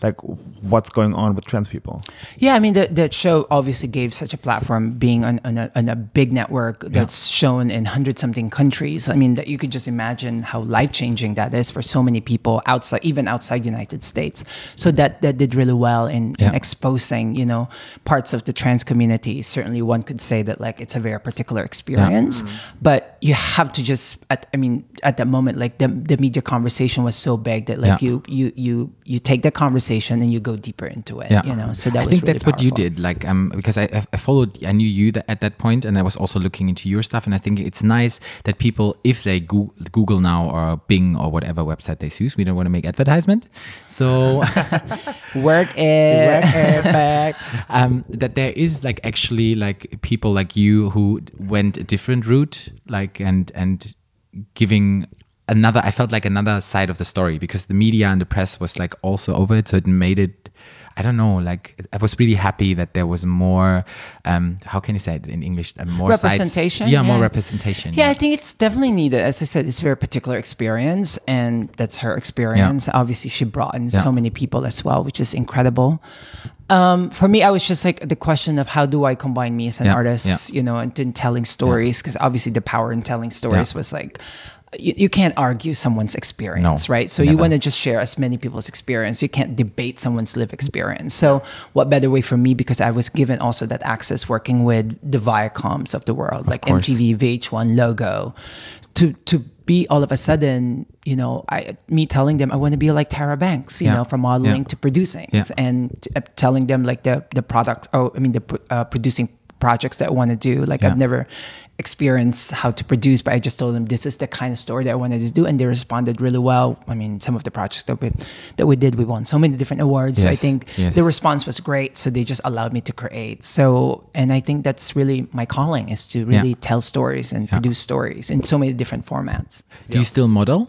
like what's going on with trans people Yeah, I mean, the, that show obviously gave such a platform being on, on, a, on a big network that's shown in hundred something countries. I mean, that you could just imagine how life changing that is for so many people outside, even outside the United States. So that that did really well in, in exposing, you know, parts of the trans community. Certainly, one could say that like it's a very particular experience, mm-hmm. but you have to just, at, I mean, at that moment, like the the media conversation was so big that like Yeah. you you you you take that conversation and you go deeper into it. Yeah. You know, so that I was think really that's what you did. Like, um, because I, I- followed, I knew you that at that point, and I was also looking into your stuff. And I think it's nice that people, if they Google, Google now or Bing or whatever website they use, we don't want to make advertisement. So Work it. work it back. um, that there is like actually like people like you who went a different route, like and and giving another. I felt like another side of the story because the media and the press was like also over it, so it made it. I don't know. Like I was really happy that there was more. Um, how can you say it in English? Uh, more sides- Representation, yeah, more yeah. representation. Yeah, I think it's definitely needed. As I said, it's a very particular experience, and that's her experience. Obviously, she brought in Yeah. so many people as well, which is incredible. Um, for me, I was just like the question of how do I combine me as an Yeah, artist, yeah. you know, and in telling stories, because obviously the power in telling stories Yeah. was like. You, you can't argue someone's experience, No, right? So you want to just share as many people's experience. You can't debate someone's lived experience. So what better way for me because I was given also that access working with the Viacoms of the world, like course. MTV, VH1 logo, to to be all of a sudden, you know, I me telling them I want to be like Tyra Banks, you Yeah. know, from modeling Yeah. to producing, Yeah. and uh, telling them like the the product. Oh, I mean the uh, producing projects that I want to do. Like Yeah. I've never experienced how to produce, but I just told them this is the kind of story that I wanted to do, and they responded really well. I mean, some of the projects that we that we did, we won so many different awards. So I think yes. the response was great. So they just allowed me to create. So and I think that's really my calling is to really Yeah. tell stories and produce stories in so many different formats. Do you still model?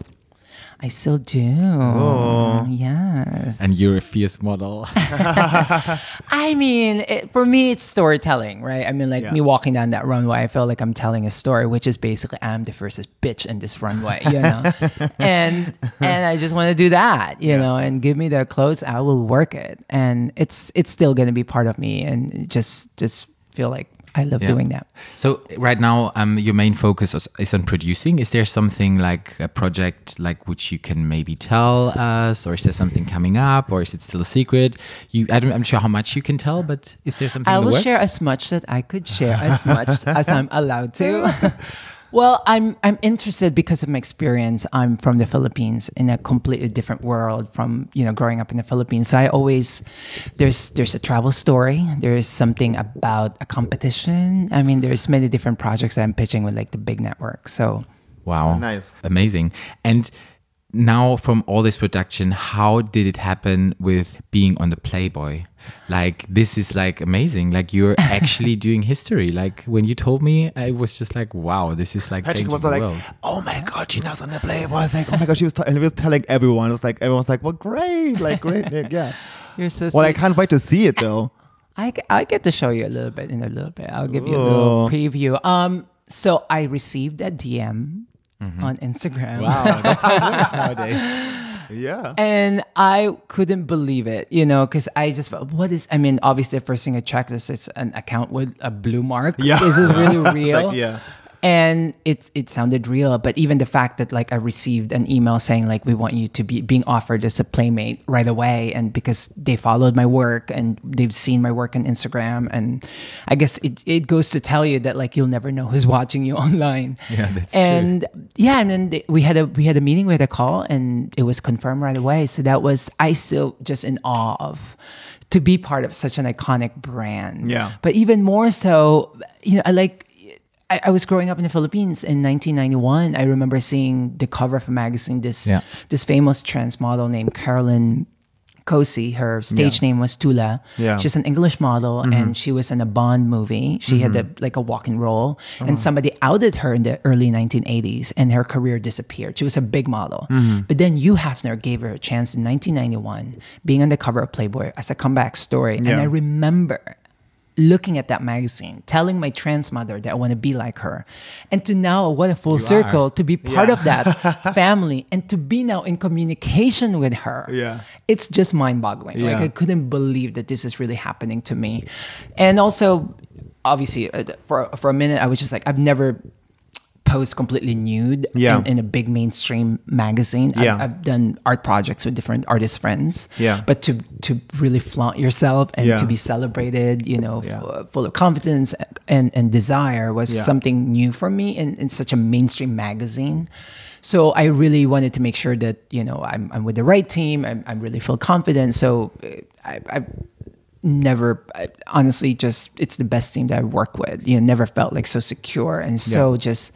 I still do. Oh. Yes. And you're a fierce model. I mean, it, for me, it's storytelling, right? I mean, like Yeah. me walking down that runway, I feel like I'm telling a story, which is basically I'm the first bitch in this runway, you know. and and I just want to do that, you know, and give me the clothes, I will work it, and it's it's still gonna be part of me, and just just feel like I love Yeah. doing that. So right now, um, your main focus is, is on producing. Is there something like a project like which you can maybe tell us, or is there something coming up, or is it still a secret? You, I don't, I'm not sure how much you can tell, but is there something? I in the will share as much that I could share as much as I'm allowed to. well, I'm I'm interested because of my experience. I'm from the Philippines in a completely different world from you know growing up in the Philippines. So I always there's there's a travel story. There is something about a competition. I mean, there's many different projects that I'm pitching with like the big networks. So Wow. Nice. Amazing. And now from all this production, how did it happen with being on the Playboy? Like this is like amazing. Like you're actually doing history. Like when you told me, I was just like, wow, this is like Patrick changing was the like, world. "Oh my god, Geena's on the Playboy." I was like, "Oh my god," she was, t- and was telling everyone. It was like everyone was like, "Well, great, like great, Nick, yeah." you're so Well, I can't wait to see it though. I, I get to show you a little bit in a little bit. I'll give you a little preview. Um, so I received a DM Mm-hmm. on Instagram. Wow, that's how it works nowadays. Yeah. And I couldn't believe it, you know, because I just felt, what is, I mean, obviously, the first thing I checked is it's an account with a blue mark. Yeah. Is this really real? like, yeah. And it's it sounded real, but even the fact that like I received an email saying like we want you to be being offered as a playmate right away, and because they followed my work and they've seen my work on Instagram, and I guess it, it goes to tell you that like you'll never know who's watching you online. Yeah, that's true. and yeah, and then they, we had a we had a meeting, we had a call, and it was confirmed right away. So that was I still just in awe of to be part of such an iconic brand. Yeah. But even more so, you know, I like. I, I was growing up in the Philippines in 1991. I remember seeing the cover of a magazine. This Yeah. this famous trans model named Caroline Cossey. Her stage name was Tula. Yeah. She's an English model, mm-hmm. and she was in a Bond movie. She had mm-hmm. a, like a walk oh, and roll, and somebody outed her in the early 1980s, and her career disappeared. She was a big model, mm-hmm. but then Hugh Hefner gave her a chance in 1991, being on the cover of Playboy as a comeback story. And I remember looking at that magazine, telling my trans mother that I want to be like her. And to now, what a full circle to be part Yeah. of that family and to be now in communication with her. Yeah. It's just mind boggling. Like, I couldn't believe that this is really happening to me. And also, obviously, uh, for, for a minute, I was just like, I've never posed completely nude Yeah. in, in a big mainstream magazine. I've- I've, done art projects with different artist friends. Yeah. But to to really flaunt yourself and Yeah. to be celebrated, you know, Yeah. f- full of confidence and, and desire was Yeah. something new for me in, in such a mainstream magazine. So I really wanted to make sure that, you know, I'm, I'm with the right team. I'm, I really feel confident. So uh, I, I never, I, honestly, just, it's the best team that I work with. You know, never felt like so secure and so just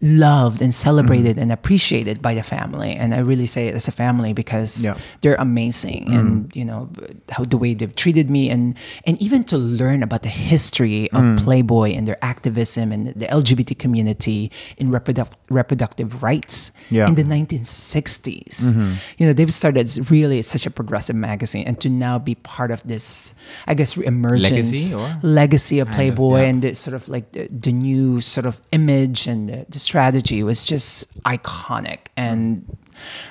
loved and celebrated Mm-hmm. and appreciated by the family. And I really say it as a family because Yeah. Mm-hmm. they're amazing and you know how the way they've treated me and and even to learn about the history of Mm. Playboy and their activism and the LGBT community in reproduc- reproductive rights Yeah. Mm-hmm. in the 1960s. You know, they've started really such a progressive magazine and to now be part of this I guess emergence Legacy, or? legacy of Kind of, Playboy yeah. and the sort of like the, the new sort of image and the, the strategy was just iconic and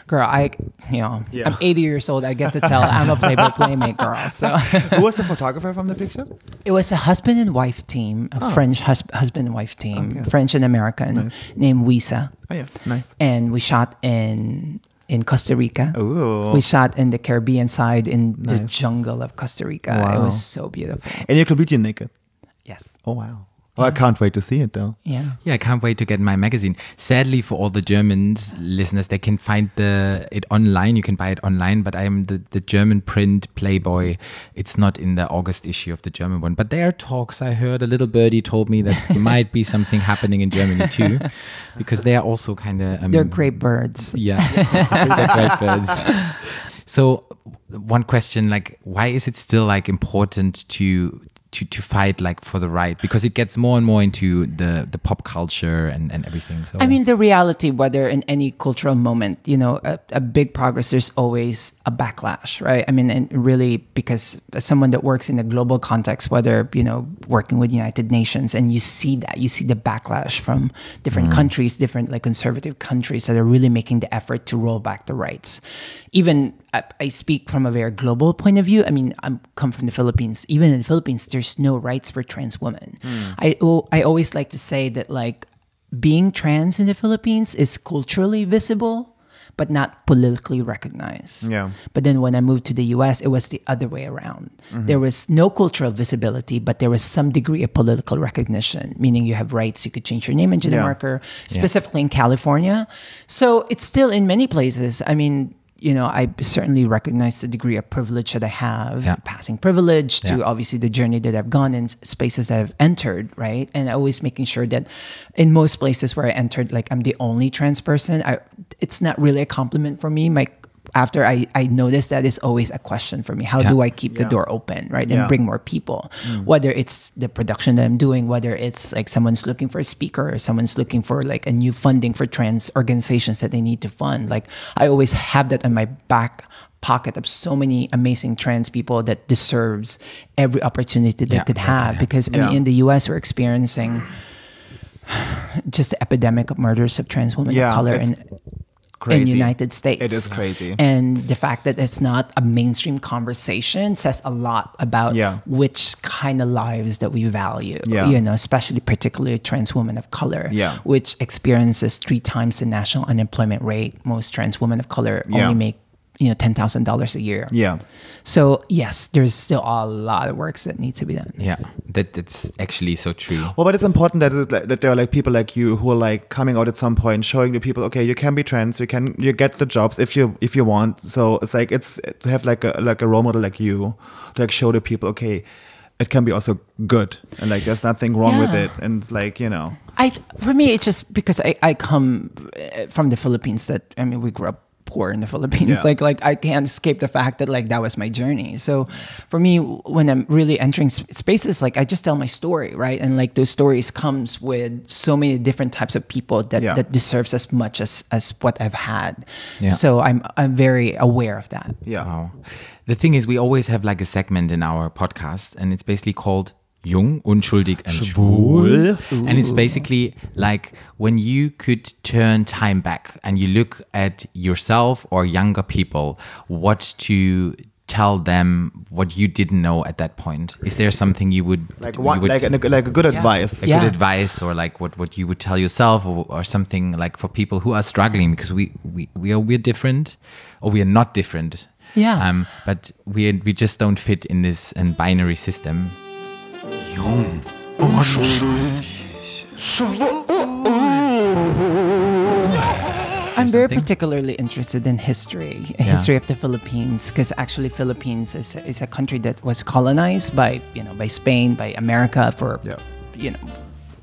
girl I you know Yeah. I'm 80 years old I get to tell I'm a Playboy playmate girl so Who was the photographer from the picture? it was a husband and wife team a oh. French hus- husband and wife team French and American named Wisa Oh yeah, nice. and we shot in in Costa Rica. Ooh. We shot in the Caribbean side in the jungle of Costa Rica. It was so beautiful. And you're completely naked. Yes. Oh wow. Well, I can't wait to see it though. Yeah. Yeah, I can't wait to get my magazine. Sadly, for all the Germans listeners, they can find the it online. You can buy it online, but I am the, the German print Playboy. It's not in the August issue of the German one. But there are talks. I heard a little birdie told me that there might be something happening in Germany too, because they are also kind of um, They're great birds. Yeah, they're great birds. So, one question: like, why is it still like important to to to fight like for the right? Because it gets more and more into the the pop culture and and everything. So I mean, the reality, whether in any cultural moment, you know, a, a big progress, there's always a backlash, right? I mean, and really, because as someone that works in a global context, whether, you know, working with United Nations, and you see that, you see the backlash from different mm. countries, different like conservative countries that are really making the effort to roll back the rights. Even I, I speak from a very global point of view. I mean, I'm come from the Philippines. Even in the Philippines, there's no rights for trans women. Hmm. I I always like to say that like being trans in the Philippines is culturally visible, but not politically recognized. Yeah. But then when I moved to the US, it was the other way around. Mm-hmm. There was no cultural visibility, but there was some degree of political recognition, meaning you have rights. You could change your name and gender Yeah. marker, specifically in California. So it's still in many places. I mean, you know, I certainly recognize the degree of privilege that I have, Yeah. passing privilege to Yeah. obviously the journey that I've gone in spaces that I've entered, right? And always making sure that in most places where I entered, like I'm the only trans person. I, it's not really a compliment for me. My after I, I noticed that is always a question for me. How Yeah. do I keep the door open, right? And Yeah. bring more people. Mm. Whether it's the production that I'm doing, whether it's like someone's looking for a speaker or someone's looking for like a new funding for trans organizations that they need to fund. Like I always have that in my back pocket of so many amazing trans people that deserves every opportunity that they Yeah, could have. yeah. Because I mean in the US we're experiencing just the epidemic of murders of trans women Yeah, of color it's in Crazy. in United States. It is crazy. And the fact that it's not a mainstream conversation says a lot about Yeah. which kind of lives that we value. Yeah. You know, especially particularly trans women of color, Yeah. which experiences three times the national unemployment rate. Most trans women of color only make you know ten thousand dollars a year. Yeah. So yes, there's still a lot of works that needs to be done. Yeah, that that's actually so true. Well, but it's important that it, that there are like people like you who are like coming out at some point, showing the people, okay, you can be trans, you can you get the jobs if you if you want. So it's like it's to have like a like a role model like you to like show the people, okay, it can be also good and like there's nothing wrong with it, and it's like you know, I for me it's just because I, I come uh, from the Philippines that I mean we grew up poor in the Philippines Yeah. like like I can't escape the fact that like that was my journey so for me when I'm really entering spaces like I just tell my story right and like those stories comes with so many different types of people that Yeah. that deserves as much as as what I've had Yeah. so I'm I'm very aware of that yeah, Wow. The thing is, we always have like a segment in our podcast, and it's basically called Jung, Unschuldig, and Schwul. And it's basically like when you could turn time back and you look at yourself or younger people, what to tell them what you didn't know at that point. Is there something you would like you would- like a, like a good advice. a Yeah. good advice or like what, what you would tell yourself or, or something like for people who are struggling because we, we, we are we're different or we are not different. Yeah. Um, but we we just don't fit in this um, binary system. Oh, oh. I'm very something? particularly interested in history, history of the Philippines, because actually Philippines is, is a country that was colonized by you know by Spain, by America for Yeah. you know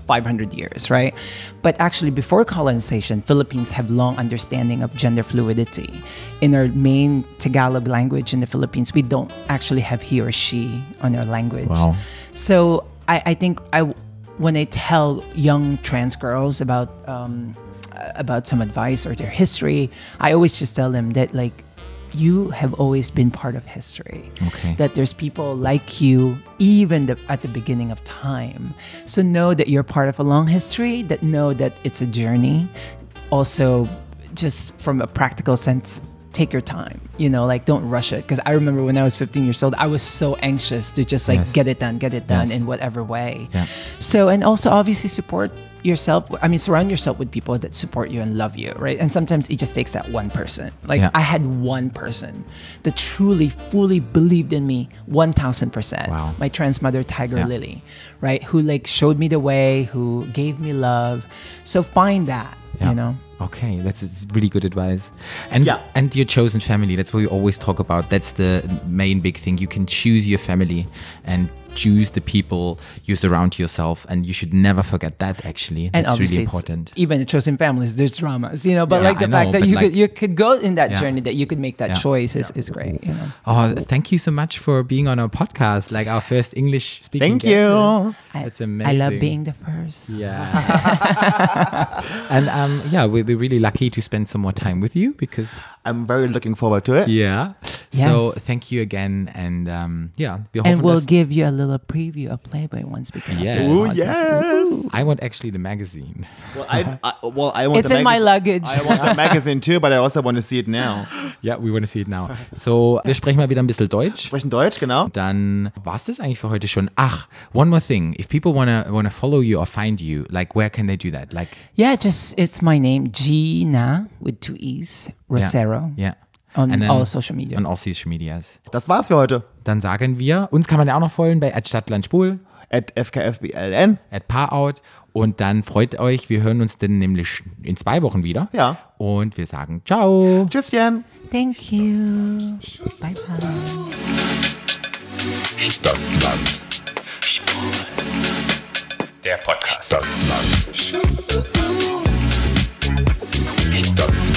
500 years, right? But actually, before colonization, Philippines have long understanding of gender fluidity. In our main Tagalog language in the Philippines, we don't actually have he or she on our language. Wow. So I, I think I when I tell young trans girls about um, about some advice or their history, I always just tell them that like you have always been part of history. Okay. That there's people like you even the, at the beginning of time. So know that you're part of a long history. That know that it's a journey. Also, just from a practical sense. Take your time, you know, like don't rush it. Because I remember when I was 15 years old, I was so anxious to just like Yes. get it done, get it done Yes. in whatever way. Yeah. So, and also obviously support yourself. I mean, surround yourself with people that support you and love you, right? And sometimes it just takes that one person. Like Yeah. I had one person that truly, fully believed in me 1000%. Wow. My trans mother, Tiger Yeah. Lily, right? Who like showed me the way, who gave me love. So find that, Yeah. you know? Okay, that's really good advice. And Yeah. and your chosen family, that's what we always talk about. That's the main big thing. You can choose your family and choose the people you surround yourself and you should never forget that actually. And That's obviously, really important. even the chosen families, there's dramas, you know. But Yeah, like the I fact that you like- could you could go in that Yeah. journey, that you could make that Yeah. choice is, is great, you know. Oh, thank you so much for being on our podcast, like our first English speaking. Thank you. I- That's I amazing. love being the first. Yeah. and um, yeah, we, we're, we're really lucky to spend some more time with you because I'm very looking forward to it. yeah. Yes. So thank you again, and um, yeah, wir And we'll give you a little preview of Playboy once we get off Yes. this Ooh, yes. I want actually the magazine. Well, I, I well I want It's the in my luggage. I want the magazine too, but I also want to see it now. yeah, we want to see it now. So, wir sprechen mal wieder ein bisschen Deutsch. Sprechen Deutsch, genau. Dann war's das eigentlich für heute schon. Ach, one more thing. If people wanna wanna follow you or find you, like where can they do that? Like Yeah, just it's my name, Gina with two E's, Rosero. yeah. On And then- all social media. On all social medias. Das war's für heute. Dann sagen wir, uns kann man ja auch noch folgen bei @stadtlandspul, At FKFBLN. at Paarout und dann freut euch, wir hören uns dann nämlich in zwei Wochen wieder. Ja. Und wir sagen ciao. Tschüsschen. Thank you. Bye bye. Stadtland. Der Podcast. Stadtland. Stadtland. Start.